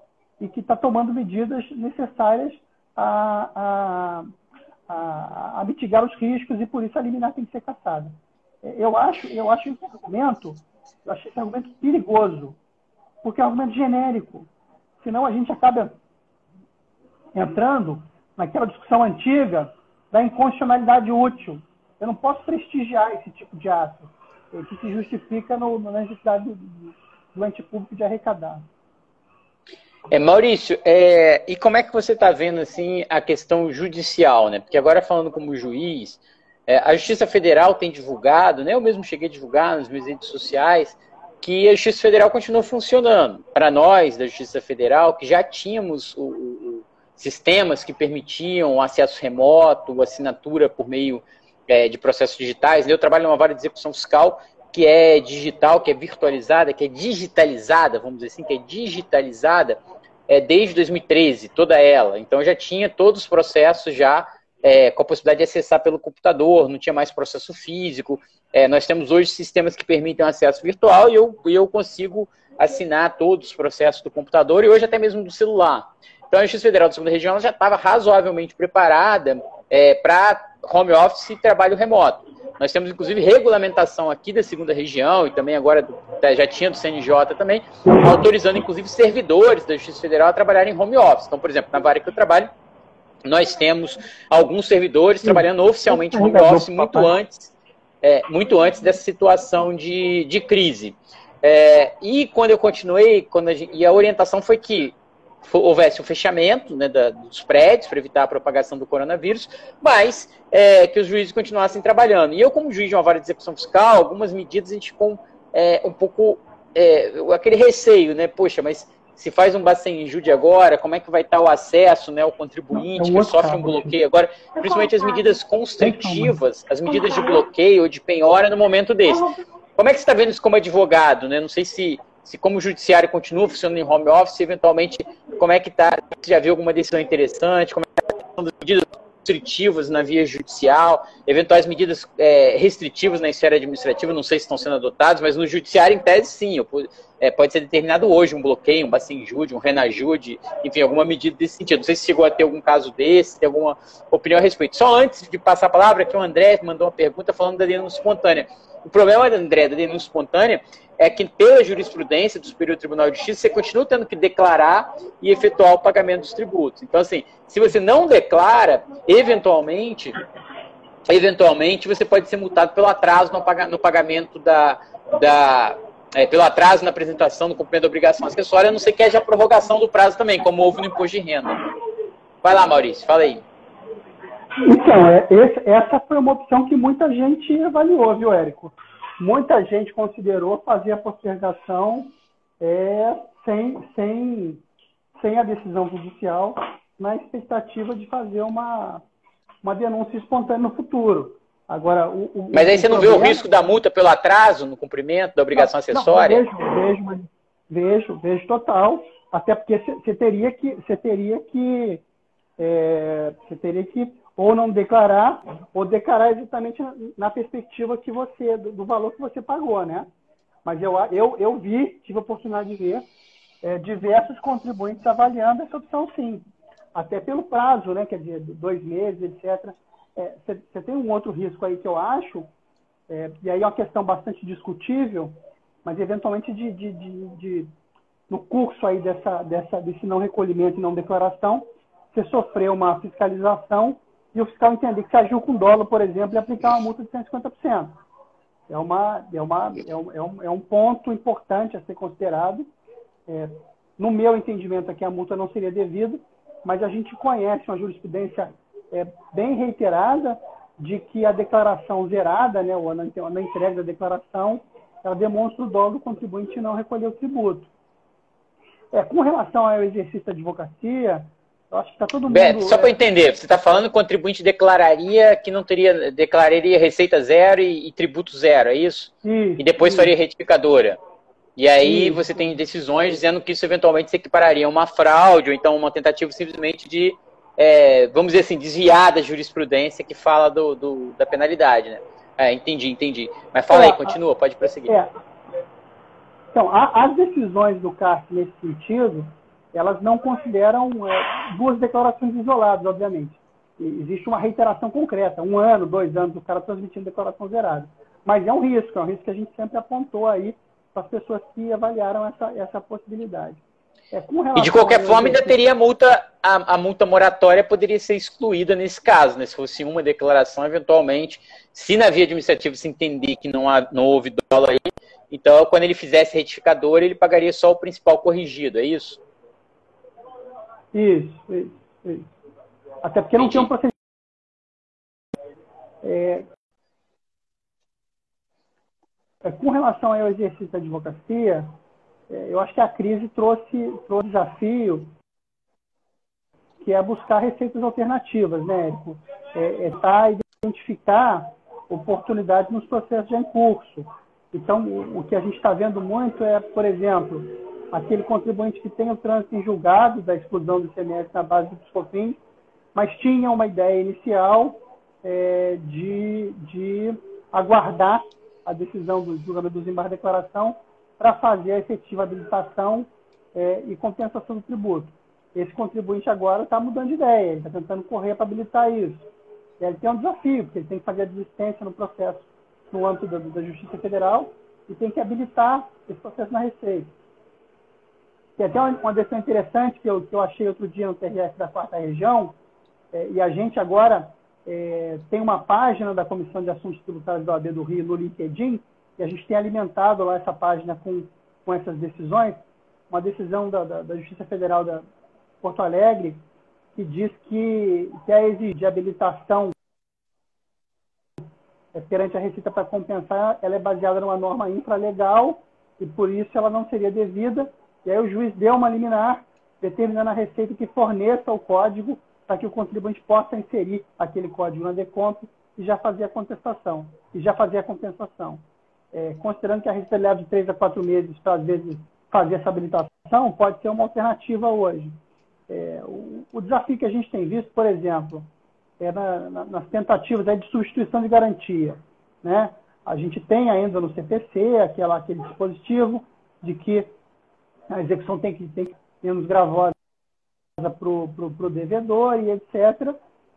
Speaker 2: e que está tomando medidas necessárias a, a, a, a, mitigar os riscos e por isso a liminar tem que ser caçada. É, eu acho, eu acho esse argumento, eu achei esse argumento perigoso, porque é um argumento genérico. Senão a gente acaba entrando naquela discussão antiga da inconstitucionalidade útil. Eu não posso prestigiar esse tipo de ato, que se justifica no, na necessidade do, do ente público de arrecadar.
Speaker 1: É, Maurício, é, e como é que você está vendo assim a questão judicial, né? Porque agora falando como juiz, é, a Justiça Federal tem divulgado, né? Eu mesmo cheguei a divulgar nas minhas redes sociais que a Justiça Federal continua funcionando. Para nós da Justiça Federal, que já tínhamos o, o sistemas que permitiam acesso remoto, assinatura por meio é, de processos digitais. Eu trabalho numa vara de execução fiscal que é digital, que é virtualizada, que é digitalizada, vamos dizer assim, que é digitalizada é, desde 2013, toda ela. Então já tinha todos os processos já é, com a possibilidade de acessar pelo computador, não tinha mais processo físico. É, nós temos hoje sistemas que permitem acesso virtual e eu, eu consigo assinar todos os processos do computador e hoje até mesmo do celular. Então, a Justiça Federal da Segunda Região já estava razoavelmente preparada é, para home office e trabalho remoto. Nós temos, inclusive, regulamentação aqui da segunda região e também agora já tinha do CNJ também, autorizando, inclusive, servidores da Justiça Federal a trabalharem em home office. Então, por exemplo, na área que eu trabalho, nós temos alguns servidores trabalhando oficialmente home office muito antes, é, muito antes dessa situação de, de crise. É, e quando eu continuei, quando a gente, e a orientação foi que houvesse o um fechamento né, da, dos prédios para evitar a propagação do coronavírus, mas é, que os juízes continuassem trabalhando. E eu, como juiz de uma vara de execução fiscal, algumas medidas a gente com é, um pouco é, aquele receio, né? Poxa, mas se faz um Bacenjude agora, como é que vai estar o acesso, né, o contribuinte é que sofre um bloqueio agora, principalmente as medidas constritivas, as medidas de bloqueio ou de penhora no momento desse. Como é que você está vendo isso como advogado, né? Não sei se se como o judiciário continua funcionando em home office, eventualmente, como é que está? Você já viu alguma decisão interessante? Como é que está as medidas restritivas na via judicial, eventuais medidas é, restritivas na esfera administrativa, não sei se estão sendo adotadas, mas no judiciário, em tese, sim. É, pode ser determinado hoje um bloqueio, um bacinjude, um renajude, enfim, alguma medida desse sentido. Não sei se chegou a ter algum caso desse, tem alguma opinião a respeito. Só antes de passar a palavra, que o André mandou uma pergunta falando da denúncia espontânea. O problema, André, da denúncia espontânea é que, pela jurisprudência do Superior Tribunal de Justiça, você continua tendo que declarar e efetuar o pagamento dos tributos. Então, assim, se você não declara, eventualmente, eventualmente você pode ser multado pelo atraso no pagamento da. da é, pelo atraso na apresentação do cumprimento da obrigação acessória, a não ser que haja prorrogação do prazo também, como houve no imposto de renda. Vai lá, Maurício, fala aí.
Speaker 2: Então, é, esse, essa foi uma opção que muita gente avaliou, viu, Érico? Muita gente considerou fazer a postergação é, sem, sem, sem a decisão judicial, na expectativa de fazer uma, uma denúncia espontânea no futuro. Agora, o, o,
Speaker 1: Mas aí você não problema... vê o risco da multa pelo atraso no cumprimento da obrigação não, acessória?
Speaker 2: Não, vejo, vejo, vejo, vejo total. Até porque você teria que, você teria que, é, você teria que ou não declarar, ou declarar exatamente na perspectiva que você, do, valor que você pagou, né? Mas eu, eu, eu vi, tive a oportunidade de ver é, diversos contribuintes avaliando essa opção sim. Até pelo prazo, né? Quer dizer, dois meses, etc. Você é, tem um outro risco aí que eu acho, é, e aí é uma questão bastante discutível, mas eventualmente de, de, de, de no curso aí dessa, dessa, desse não recolhimento e não declaração, você sofreu uma fiscalização e o fiscal entender que se agiu com dolo, por exemplo, e aplicar uma multa de 150%. É, uma, é, uma, é, um, é, um, é um ponto importante a ser considerado. É, no meu entendimento aqui, a multa não seria devida, mas a gente conhece uma jurisprudência é, bem reiterada de que a declaração zerada, né, ou na, na entrega da declaração, ela demonstra o dolo do contribuinte não recolher o tributo. É, com relação ao exercício da advocacia, eu acho que está todo mundo.
Speaker 1: Beto, só para entender, você está falando que o contribuinte declararia que não teria, declararia receita zero e, e tributo zero, é isso?
Speaker 2: Sim,
Speaker 1: e depois
Speaker 2: sim.
Speaker 1: faria retificadora. E aí sim. você tem decisões dizendo que isso eventualmente se equipararia a uma fraude, ou então uma tentativa simplesmente de, é, vamos dizer assim, desviar da jurisprudência que fala do, do da penalidade, né? É, entendi, entendi. Mas fala é, aí, continua, pode prosseguir. É.
Speaker 2: Então, as decisões do CARF nesse sentido, elas não consideram é, duas declarações isoladas, obviamente. Existe uma reiteração concreta, um ano, dois anos, o cara transmitindo declaração zerada. Mas é um risco, é um risco que a gente sempre apontou aí para as pessoas que avaliaram essa, essa possibilidade.
Speaker 1: É, e de qualquer forma, ainda teria multa, a, a, multa moratória poderia ser excluída nesse caso, né? Se fosse uma declaração, eventualmente, se na via administrativa se entender que não, há, não houve dólar aí, então quando ele fizesse retificador, ele pagaria só o principal corrigido, é isso?
Speaker 2: Isso, isso, isso. Até porque não tinha um procedimento. É, é, com relação ao exercício da advocacia, é, eu acho que a crise trouxe, trouxe desafio que é buscar receitas alternativas, né, Érico? É, é tá, identificar oportunidades nos processos já em curso. Então, o que a gente está vendo muito é, por exemplo, aquele contribuinte que tem o trânsito em julgado da exclusão do ICMS na base do PiscoFins, mas tinha uma ideia inicial é, de, de aguardar a decisão do julgamento do desembarque de declaração para fazer a efetiva habilitação é, e compensação do tributo. Esse contribuinte agora está mudando de ideia, ele está tentando correr para habilitar isso. E ele tem um desafio, porque ele tem que fazer a desistência no processo no âmbito da, da Justiça Federal e tem que habilitar esse processo na Receita. Tem até uma decisão interessante que eu, que eu achei outro dia no TRF da quarta região, é, e a gente agora é, tem uma página da Comissão de Assuntos Tributários da OAB do Rio no LinkedIn, e a gente tem alimentado lá essa página com, com essas decisões, uma decisão da, da, da Justiça Federal da Porto Alegre que diz que, que a exigir de habilitação perante a Receita para compensar, ela é baseada numa norma infralegal e por isso ela não seria devida. E aí o juiz deu uma liminar determinando a Receita que forneça o código para que o contribuinte possa inserir aquele código na deconto e já fazer a contestação, e já fazer a compensação. É, considerando que a Receita leva de três a quatro meses para, às vezes, fazer essa habilitação, pode ser uma alternativa hoje. É, o, o, desafio que a gente tem visto, por exemplo, é na, na, nas tentativas de substituição de garantia. Né? A gente tem ainda no CPC aquela, aquele dispositivo de que a execução tem que ter menos gravosa para o devedor e etc.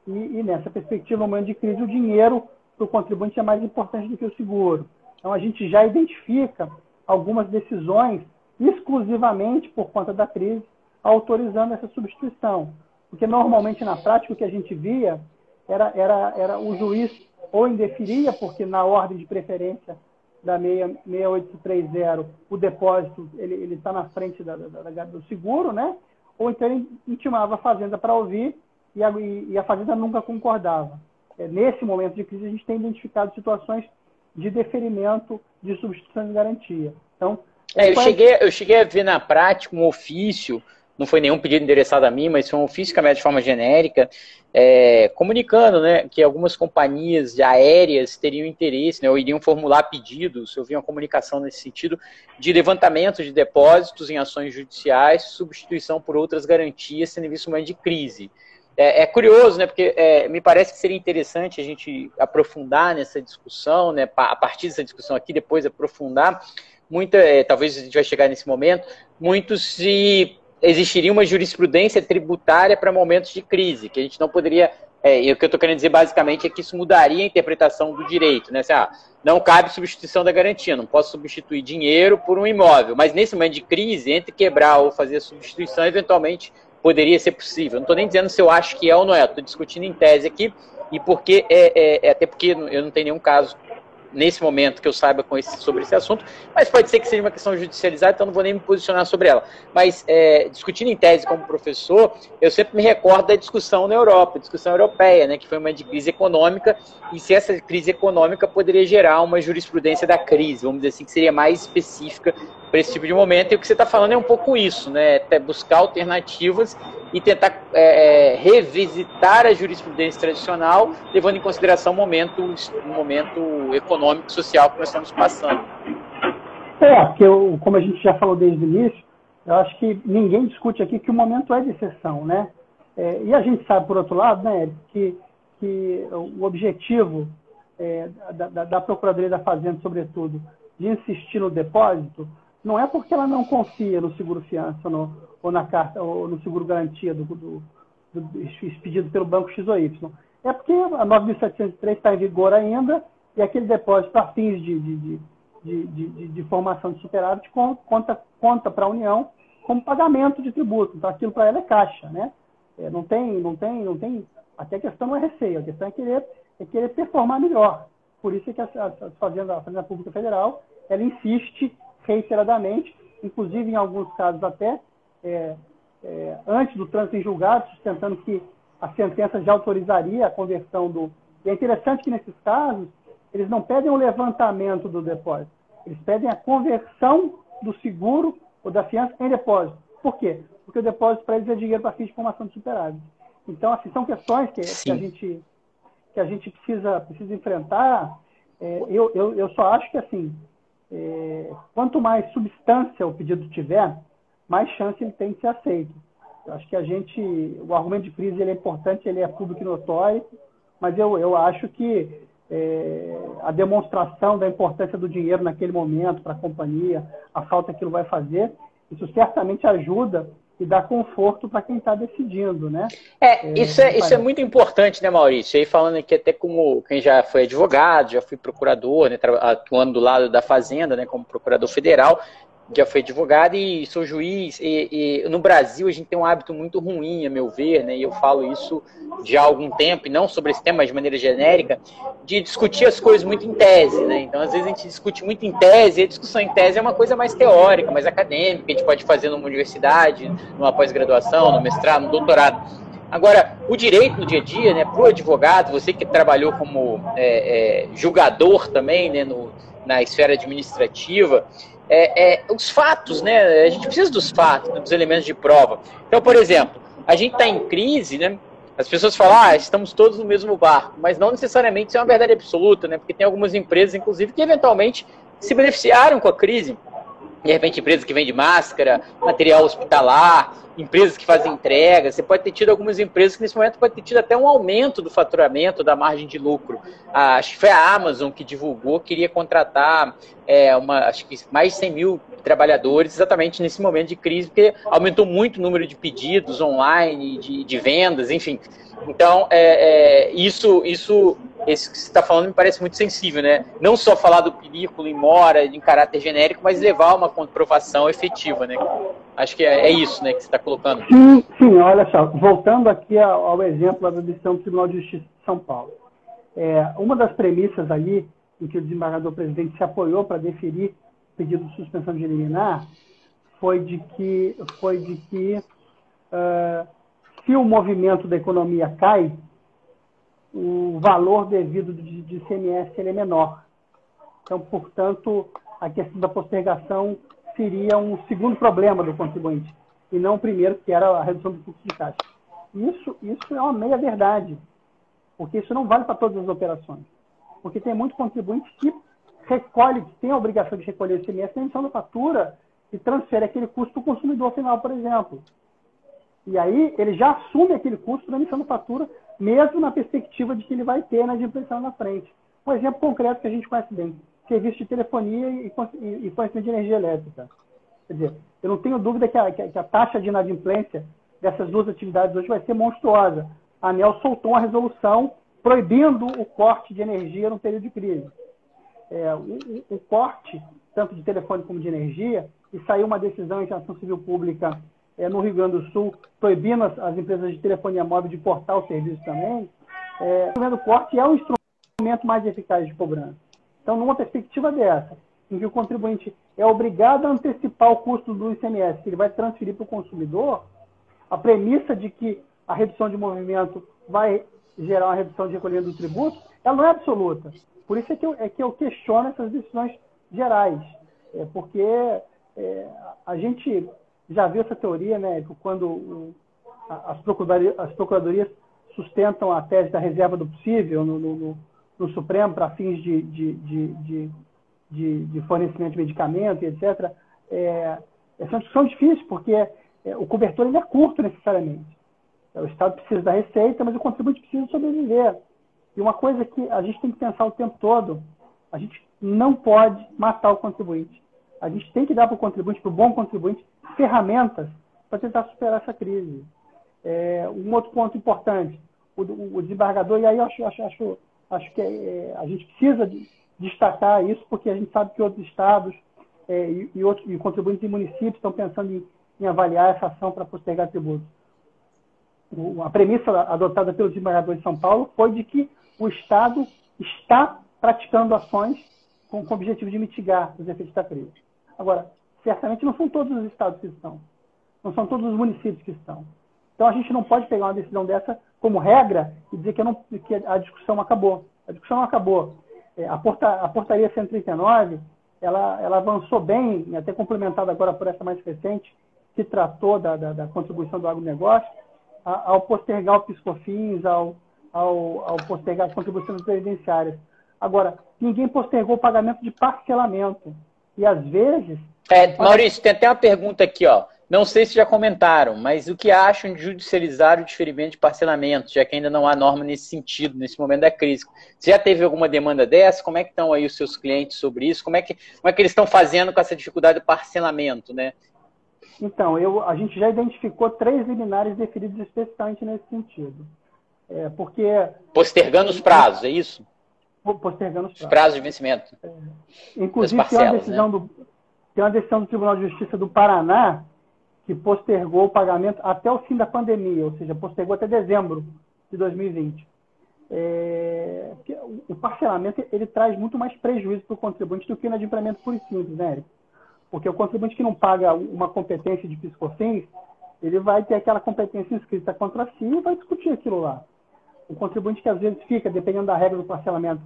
Speaker 2: E, e, nessa perspectiva, no momento de crise, o dinheiro para o contribuinte é mais importante do que o seguro. Então, a gente já identifica algumas decisões exclusivamente por conta da crise, autorizando essa substituição. Porque normalmente na prática o que a gente via era, era, era o juiz ou indeferia, porque na ordem de preferência da 6830, o depósito ele está na frente da, da, da, do seguro, né? ou então ele intimava a fazenda para ouvir e a, e a fazenda nunca concordava. É, nesse momento de crise, a gente tem identificado situações de deferimento de substituição de garantia. Então,
Speaker 1: é, eu, cheguei, eu cheguei a ver na prática um ofício não foi nenhum pedido endereçado a mim, mas foi um ofício de forma genérica, é, comunicando né, que algumas companhias aéreas teriam interesse, né, ou iriam formular pedidos, eu vi uma comunicação nesse sentido, de levantamento de depósitos em ações judiciais, substituição por outras garantias, sendo visto momento de crise. É, é, curioso, né, porque é, me parece que seria interessante a gente aprofundar nessa discussão, né, a partir dessa discussão aqui, depois aprofundar, muita, é, talvez a gente vai chegar nesse momento, muitos se existiria uma jurisprudência tributária para momentos de crise, que a gente não poderia. É, e o que eu estou querendo dizer basicamente é que isso mudaria a interpretação do direito, né? Assim, ah, não cabe substituição da garantia, não posso substituir dinheiro por um imóvel, mas nesse momento de crise, entre quebrar ou fazer a substituição, eventualmente poderia ser possível. Não estou nem dizendo se eu acho que é ou não é, estou discutindo em tese aqui, e porque é, é, é, até porque eu não tenho nenhum caso nesse momento que eu saiba esse, sobre esse assunto, mas pode ser que seja uma questão judicializada, então não vou nem me posicionar sobre ela. Mas, é, discutindo em tese como professor, eu sempre me recordo da discussão na Europa, discussão europeia, né, que foi uma de crise econômica, e se essa crise econômica poderia gerar uma jurisprudência da crise, vamos dizer assim, que seria mais específica para esse tipo de momento, e o que você está falando é um pouco isso, né, buscar alternativas e tentar é, é, revisitar a jurisprudência tradicional, levando em consideração o momento, o momento econômico e social que nós estamos passando.
Speaker 2: É, porque eu, como a gente já falou desde o início, eu acho que ninguém discute aqui que o momento é de exceção, né? É, e a gente sabe, por outro lado, né, que, que o objetivo é, da, da, da Procuradoria da Fazenda, sobretudo, de insistir no depósito, não é porque ela não confia no seguro fiança no, ou na carta ou no seguro garantia do, do, do expedido pelo banco X ou Y. É porque a 9.703 está em vigor ainda e aquele depósito para fins de, de, de, de, formação de superávit conta, conta para a União como pagamento de tributo. Então aquilo para ela é caixa, né? É, não tem, não tem, não tem. Até a questão não é receio, a questão é querer, é querer performar melhor. Por isso é que a, a, a, Fazenda, a Fazenda Pública Federal ela insiste reiteradamente, inclusive em alguns casos até é, é, antes do trânsito em julgado, sustentando que a sentença já autorizaria a conversão do. E é interessante que nesses casos eles não pedem o levantamento do depósito, eles pedem a conversão do seguro ou da fiança em depósito. Por quê? Porque o depósito para eles é dinheiro para fins de formação de superávit. Então, assim, são questões que, que, a gente que a gente precisa precisa enfrentar. É, eu, eu, eu só acho que assim é, quanto mais substância o pedido tiver, mais chance ele tem de ser aceito. Eu acho que a gente, o argumento de crise ele é importante, ele é público e notório, mas eu, eu acho que é, a demonstração da importância do dinheiro naquele momento para a companhia, a falta que ele vai fazer, isso certamente ajuda e dá conforto para quem está decidindo, né?
Speaker 1: É, é isso, é, isso é muito importante, né, Maurício? Aí falando aqui até como quem já foi advogado, já fui procurador, né, atuando do lado da Fazenda, né, como procurador federal, já fui advogado e sou juiz. E, e, no Brasil a gente tem um hábito muito ruim, a meu ver, né? E eu falo isso já há algum tempo, e não sobre esse tema, mas de maneira genérica, de discutir as coisas muito em tese, né? Então, às vezes a gente discute muito em tese, e a discussão em tese é uma coisa mais teórica, mais acadêmica, a gente pode fazer numa universidade, numa pós-graduação, no mestrado, no doutorado. Agora, o direito no dia a dia, né, para o advogado, você que trabalhou como é, é, julgador também, né, no, na esfera administrativa, é, é, os fatos, né? A gente precisa dos fatos, dos elementos de prova. Então, por exemplo, a gente está em crise, né? As pessoas falam, ah, estamos todos no mesmo barco, mas não necessariamente isso é uma verdade absoluta, né? Porque tem algumas empresas, inclusive, que eventualmente se beneficiaram com a crise. De repente, empresas que vendem máscara, material hospitalar, empresas que fazem entrega. Você pode ter tido algumas empresas que nesse momento pode ter tido até um aumento do faturamento, da margem de lucro. Ah, acho que foi a Amazon que divulgou, queria contratar é, uma, acho que mais de 100 mil trabalhadores exatamente nesse momento de crise, porque aumentou muito o número de pedidos online, de, de vendas, enfim. Então, é, é, isso, isso, isso que você está falando me parece muito sensível, né? Não só falar do película em mora, em caráter genérico, mas levar uma comprovação efetiva, né? Acho que é, é isso, né, que você está colocando.
Speaker 2: Sim, sim, olha só, voltando aqui ao, ao exemplo da decisão do Tribunal de Justiça de São Paulo. É, uma das premissas ali, em que o desembargador presidente se apoiou para deferir o pedido de suspensão de liminar, foi de que, foi de que uh, se o movimento da economia cai, o valor devido de, ICMS ele é menor. Então, portanto, a questão da postergação seria um segundo problema do contribuinte, e não o primeiro, que era a redução do fluxo de caixa. Isso, isso é uma meia-verdade, porque isso não vale para todas as operações. Porque tem muito contribuinte que recolhe, que tem a obrigação de recolher o ICMS na emissão da fatura e transfere aquele custo para o consumidor final, por exemplo. E aí ele já assume aquele custo da emissão da fatura, mesmo na perspectiva de que ele vai ter na impressão na frente. Um exemplo concreto que a gente conhece bem, serviço de telefonia e, e, fornecimento de energia elétrica. Quer dizer, eu não tenho dúvida que a, que a, taxa de inadimplência dessas duas atividades hoje vai ser monstruosa. A ANEL soltou uma resolução proibindo o corte de energia no período de crise. É, o, o, corte, tanto de telefone como de energia, e saiu uma decisão em ação civil pública é, no Rio Grande do Sul, proibindo as, as, empresas de telefonia móvel de cortar o serviço também, é, o corte é o instrumento mais eficaz de cobrança. Então, numa perspectiva dessa, em que o contribuinte é obrigado a antecipar o custo do ICMS, que ele vai transferir para o consumidor, a premissa de que a redução de movimento vai gerar uma redução de recolhimento do tributo, ela não é absoluta. Por isso é que eu, é que eu questiono essas decisões gerais, é, porque é, a gente já viu essa teoria, né, quando as, procuradorias, as procuradorias sustentam a tese da reserva do possível no, no, no Supremo para fins de, de, de, de, de, fornecimento de medicamento e etc., é, é uma discussão difícil, porque é, o cobertor ele é curto necessariamente. É, o Estado precisa da receita, mas o contribuinte precisa sobreviver. E uma coisa que a gente tem que pensar o tempo todo, a gente não pode matar o contribuinte. A gente tem que dar para o contribuinte, para o bom contribuinte, ferramentas para tentar superar essa crise. É, um outro ponto importante, o, o desembargador, e aí acho, acho, acho, acho que é, a gente precisa de destacar isso, porque a gente sabe que outros estados é, e, e, outros, e contribuintes e municípios estão pensando em, em avaliar essa ação para postergar tributos. O, a premissa adotada pelo desembargador de São Paulo foi de que o Estado está praticando ações com, com o objetivo de mitigar os efeitos da crise. Agora, certamente não são todos os estados que estão, não são todos os municípios que estão. Então a gente não pode pegar uma decisão dessa como regra e dizer que, não, que a discussão acabou. A discussão não acabou. É, a, porta, a portaria 139 ela, ela avançou bem, até complementada agora por essa mais recente, que tratou da, da, da contribuição do agronegócio, ao postergar o piscofins, ao, ao, ao postergar as contribuições previdenciárias. Agora, ninguém postergou o pagamento de parcelamento. E às vezes
Speaker 1: é, Maurício, tem até uma pergunta aqui, ó. Não sei se já comentaram, mas o que acham de judicializar o diferimento de parcelamento, já que ainda não há norma nesse sentido, nesse momento da crise? Você já teve alguma demanda dessa? Como é que estão aí os seus clientes sobre isso? Como é que, como é que eles estão fazendo com essa dificuldade de parcelamento, né?
Speaker 2: Então, eu, a gente já identificou três liminares definidos especificamente nesse sentido. É, porque...
Speaker 1: Postergando os prazos, é isso?
Speaker 2: Postergando os prazos.
Speaker 1: Os prazos de vencimento. É.
Speaker 2: Inclusive, parcelas, tem uma decisão né? do tem uma decisão do Tribunal de Justiça do Paraná que postergou o pagamento até o fim da pandemia, ou seja, postergou até dezembro de 2020. É, o parcelamento ele traz muito mais prejuízo para o contribuinte do que o inadimplemento puro e simples, né, Eric? Porque o contribuinte que não paga uma competência de piscofins, ele vai ter aquela competência inscrita contra si e vai discutir aquilo lá. O contribuinte que às vezes fica, dependendo da regra do parcelamento,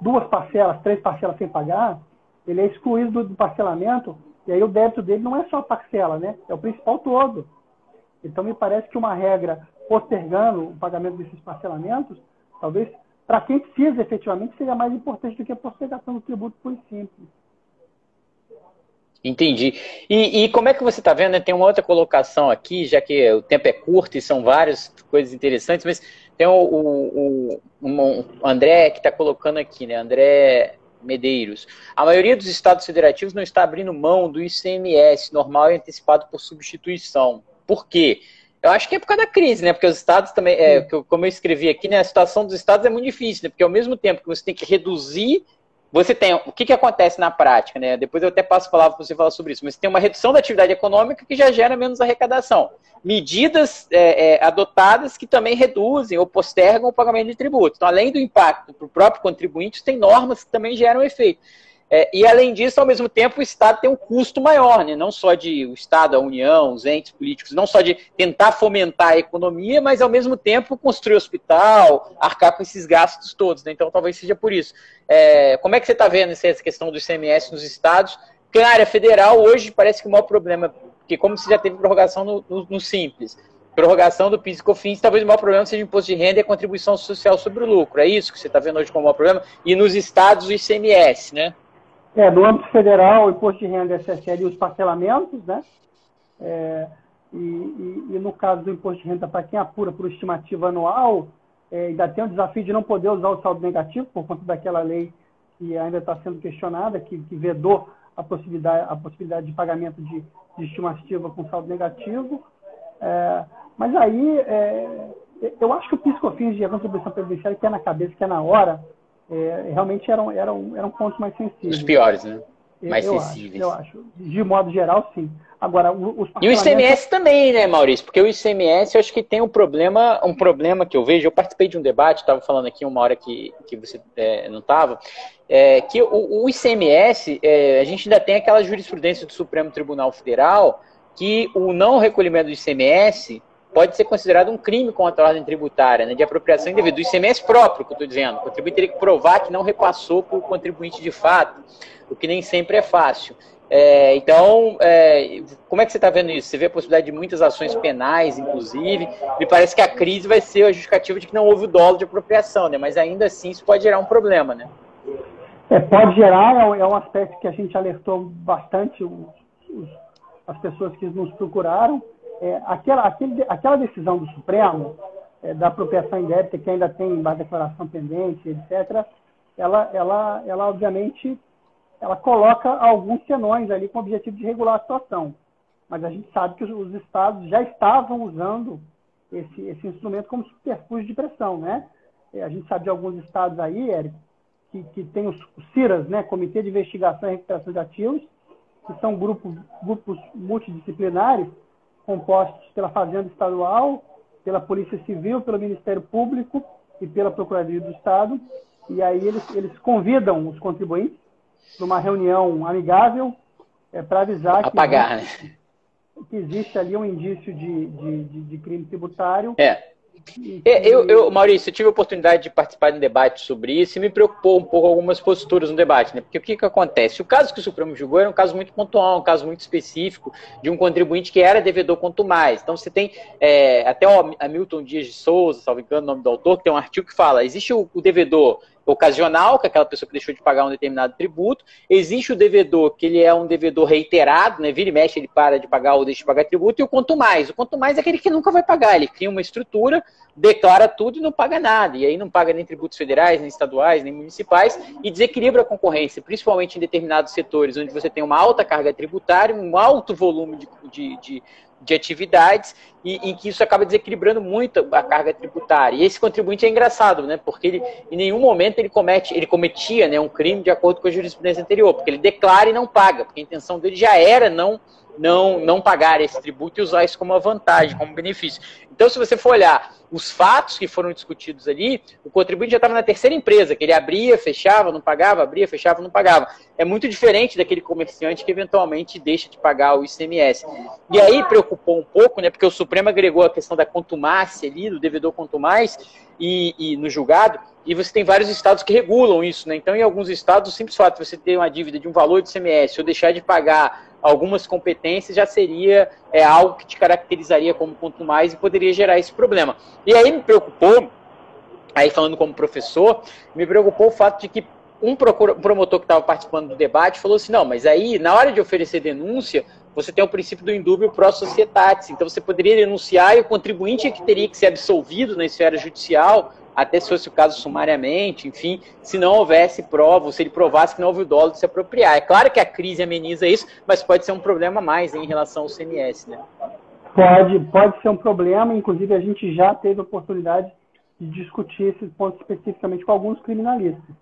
Speaker 2: duas parcelas, três parcelas sem pagar, ele é excluído do, parcelamento e aí o débito dele não é só a parcela, né? É o principal todo. Então me parece que uma regra postergando o pagamento desses parcelamentos, talvez para quem precisa efetivamente seja mais importante do que a postergação do tributo por simples.
Speaker 1: Entendi. E, e, como é que você está vendo? Né? Tem uma outra colocação aqui, já que o tempo é curto e são várias coisas interessantes, mas tem o, o, o, o André que está colocando aqui, né? André Medeiros. A maioria dos estados federativos não está abrindo mão do ICMS normal e antecipado por substituição. Por quê? Eu acho que é por causa da crise, né? Porque os estados também, é, como eu escrevi aqui, né? A situação dos estados é muito difícil, né? Porque ao mesmo tempo que você tem que reduzir você tem. O que, que acontece na prática, né? Depois eu até passo a palavra para você falar sobre isso, mas tem uma redução da atividade econômica que já gera menos arrecadação. Medidas é, é, adotadas que também reduzem ou postergam o pagamento de tributos. Então, além do impacto para o próprio contribuinte, tem normas que também geram efeito. É, e além disso, ao mesmo tempo, o Estado tem um custo maior, né? não só de o Estado, a União, os entes políticos, não só de tentar fomentar a economia, mas ao mesmo tempo construir hospital, arcar com esses gastos todos. Né? Então talvez seja por isso. É, como é que você está vendo essa questão do ICMS nos estados? Porque na área federal, hoje, parece que o maior problema, porque como você já teve prorrogação no, no, no Simples, prorrogação do PIS e COFINS, talvez o maior problema seja o imposto de renda e a contribuição social sobre o lucro. É isso que você está vendo hoje como maior problema? E nos estados, o ICMS, né?
Speaker 2: É, no âmbito federal, o imposto de renda SSL e os parcelamentos, né? É, e, e, e, no caso do imposto de renda, para quem apura por estimativa anual, é, ainda tem o desafio de não poder usar o saldo negativo, por conta daquela lei que ainda está sendo questionada, que, que, vedou a possibilidade, a possibilidade de pagamento de, de estimativa com saldo negativo. É, mas aí, é, eu acho que o PIS-COFINS de a contribuição previdenciária, que é na cabeça, que é na hora, é, realmente eram, eram, eram pontos mais sensíveis.
Speaker 1: Os piores, né? Mais eu sensíveis.
Speaker 2: Acho, eu acho. De modo geral, sim. Agora, os
Speaker 1: E o ICMS também, né, Maurício? Porque o ICMS, eu acho que tem um problema, um problema que eu vejo. Eu participei de um debate, estava falando aqui uma hora que, que você é, não estava, é, que o, o ICMS, é, a gente ainda tem aquela jurisprudência do Supremo Tribunal Federal que o não recolhimento do ICMS pode ser considerado um crime contra a ordem tributária, né, de apropriação indevida, do ICMS próprio, que eu estou dizendo. O contribuinte teria que provar que não repassou para o contribuinte de fato, o que nem sempre é fácil. É, então, é, como é que você está vendo isso? Você vê a possibilidade de muitas ações penais, inclusive. Me parece que a crise vai ser a justificativa de que não houve o dolo de apropriação, né? mas ainda assim isso pode gerar um problema. Né?
Speaker 2: É, pode gerar, é, é um aspecto que a gente alertou bastante os, os, as pessoas que nos procuraram é, aquela, aquele, aquela decisão do Supremo, é, da apropriação indébita, que ainda tem a declaração pendente, etc., ela, ela, ela obviamente ela coloca alguns senões ali com o objetivo de regular a situação. Mas a gente sabe que os, os estados já estavam usando esse, esse instrumento como superfúgio de pressão, né? É, a gente sabe de alguns estados aí, Érico, que, que tem os, os CIRAS, né? Comitê de Investigação e Recuperação de Ativos, que são grupos, grupos multidisciplinares compostos pela Fazenda Estadual, pela Polícia Civil, pelo Ministério Público e pela Procuradoria do Estado. E aí eles, eles convidam os contribuintes para uma reunião amigável é, para avisar que,
Speaker 1: Apagar,
Speaker 2: existe, né? que existe ali um indício de, de, de, de crime tributário.
Speaker 1: É. É, eu, eu, Maurício, eu tive a oportunidade de participar de um debate sobre isso e me preocupou um pouco algumas posturas no debate, né? Porque o que, que acontece? O caso que o Supremo julgou era um caso muito pontual, um caso muito específico de um contribuinte que era devedor quanto mais. Então você tem é, até o Hamilton Dias de Souza, salvo engano o nome do autor, que tem um artigo que fala: existe o, o devedor ocasional, que é aquela pessoa que deixou de pagar um determinado tributo. Existe o devedor, que ele é um devedor reiterado, né? Vira e mexe, ele para de pagar ou deixa de pagar tributo. E o quanto mais? O quanto mais é aquele que nunca vai pagar. Ele cria uma estrutura, declara tudo e não paga nada. E aí não paga nem tributos federais, nem estaduais, nem municipais e desequilibra a concorrência, principalmente em determinados setores onde você tem uma alta carga tributária, um alto volume de, de, de de atividades e em que isso acaba desequilibrando muito a carga tributária. E esse contribuinte é engraçado, né? Porque ele, em nenhum momento ele comete, ele cometia, né, um crime de acordo com a jurisprudência anterior, porque ele declara e não paga, porque a intenção dele já era não não, não pagar esse tributo e usar isso como uma vantagem, como benefício. Então, se você for olhar os fatos que foram discutidos ali, o contribuinte já estava na terceira empresa, que ele abria, fechava, não pagava, abria, fechava, não pagava. É muito diferente daquele comerciante que eventualmente deixa de pagar o ICMS. E aí preocupou um pouco, né, porque o Supremo agregou a questão da contumácia ali, do devedor contumaz, e, e no julgado, e você tem vários estados que regulam isso, né? Então, em alguns estados, o simples fato de você ter uma dívida de um valor de ICMS ou deixar de pagar algumas competências já seria é, algo que te caracterizaria como quanto mais e poderia gerar esse problema. E aí me preocupou, aí falando como professor, me preocupou o fato de que um promotor que estava participando do debate falou assim, não, mas aí na hora de oferecer denúncia, você tem o princípio do indúbio pro societatis, então você poderia denunciar e o contribuinte é que teria que ser absolvido na esfera judicial até se fosse o caso sumariamente, enfim, se não houvesse prova, se ele provasse que não houve o dolo de se apropriar. É claro que a crise ameniza isso, mas pode ser um problema mais em relação ao CMS, né?
Speaker 2: Pode, pode ser um problema, inclusive a gente já teve a oportunidade de discutir esse ponto especificamente com alguns criminalistas,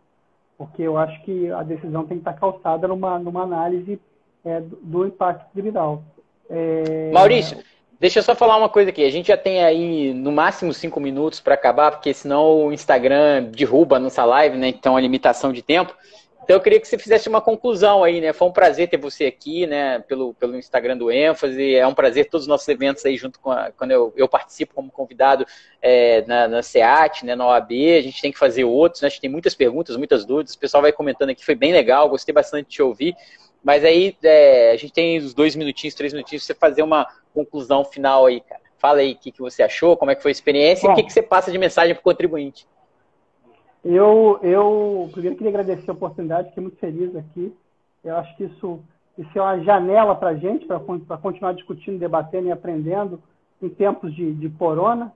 Speaker 2: porque eu acho que a decisão tem que estar calçada numa, numa análise é, do, do impacto criminal.
Speaker 1: É... Maurício, Deixa eu só falar uma coisa aqui. A gente já tem aí no máximo cinco minutos para acabar, porque senão o Instagram derruba a nossa live, né? Então a limitação de tempo. Então eu queria que você fizesse uma conclusão aí, né? Foi um prazer ter você aqui, né? Pelo, pelo Instagram do ênfase. É um prazer todos os nossos eventos aí junto com a, quando eu, eu participo como convidado é, na, na SEAT, né? Na OAB. A gente tem que fazer outros, né? A gente tem muitas perguntas, muitas dúvidas. O pessoal vai comentando aqui, foi bem legal, gostei bastante de te ouvir. Mas aí é, a gente tem os dois minutinhos, três minutinhos para você fazer uma conclusão final aí, cara. Fala aí o que, que você achou, como é que foi a experiência Bom, e o que, que você passa de mensagem para o contribuinte.
Speaker 2: Eu, eu primeiro queria agradecer a oportunidade, fiquei muito feliz aqui. Eu acho que isso, isso é uma janela para a gente, para continuar discutindo, debatendo e aprendendo em tempos de, de corona.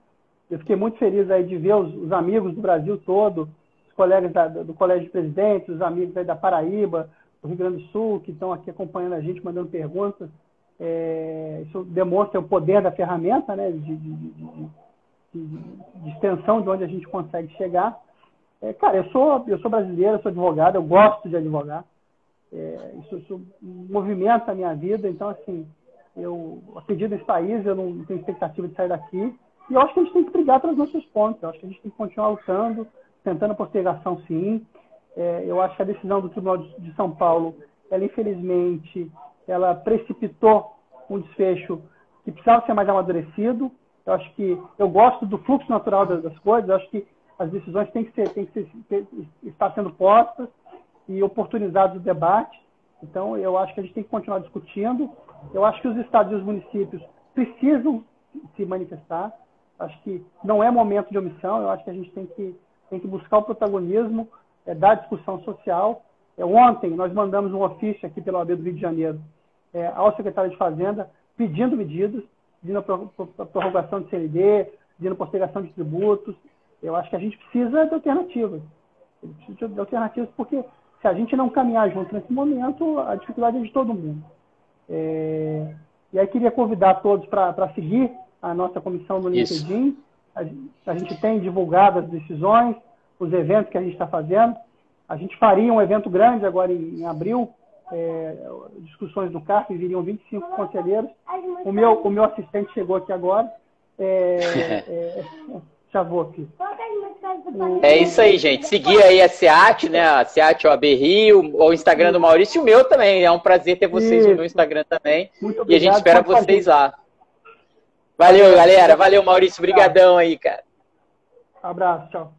Speaker 2: Eu fiquei muito feliz aí de ver os, os amigos do Brasil todo, os colegas da, do Colégio de Presidentes, os amigos aí da Paraíba, do Rio Grande do Sul, que estão aqui acompanhando a gente, mandando perguntas. É, isso demonstra o poder da ferramenta, né, de, de, de, de, extensão de onde a gente consegue chegar. É, cara, eu sou, eu sou brasileiro, eu sou advogado, eu gosto de advogar. É, isso, isso, movimenta a minha vida, então, assim, eu acredito nesse país, eu não tenho expectativa de sair daqui. E eu acho que a gente tem que brigar pelos nossos pontos, eu acho que a gente tem que continuar lutando, tentando a postergação, sim. É, eu acho que a decisão do Tribunal de São Paulo, ela infelizmente, ela precipitou um desfecho que precisava ser mais amadurecido. Eu acho que eu gosto do fluxo natural das, coisas. Eu acho que as decisões têm que ser, têm que ser, ter, estar sendo postas e oportunizados o debate. Então, eu acho que a gente tem que continuar discutindo. Eu acho que os estados e os municípios precisam se manifestar. Acho que não é momento de omissão. Eu acho que a gente tem que, tem que buscar o protagonismo é, da discussão social. É, ontem nós mandamos um ofício aqui pela OAB do Rio de Janeiro é, ao secretário de Fazenda pedindo medidas, pedindo a prorrogação de CLD, pedindo postergação de tributos. Eu acho que a gente precisa de alternativas. Precisa de alternativas porque se a gente não caminhar junto nesse momento, a dificuldade é de todo mundo. É... E aí queria convidar todos para seguir a nossa comissão do LinkedIn. A, a gente tem divulgado as decisões, os eventos que a gente está fazendo. A gente faria um evento grande agora em, em abril, é, discussões do CARF, viriam 25 conselheiros. O meu, o meu assistente chegou aqui agora. É, <laughs> é, já vou aqui.
Speaker 1: É isso aí, gente. Seguir aí a SEAT, né? A SEAT OAB Rio, o Instagram do Maurício e o meu também. É um prazer ter vocês no meu Instagram também. e a gente espera vocês lá. Valeu, galera. Valeu, Maurício. Obrigadão aí, cara.
Speaker 2: Abraço, tchau.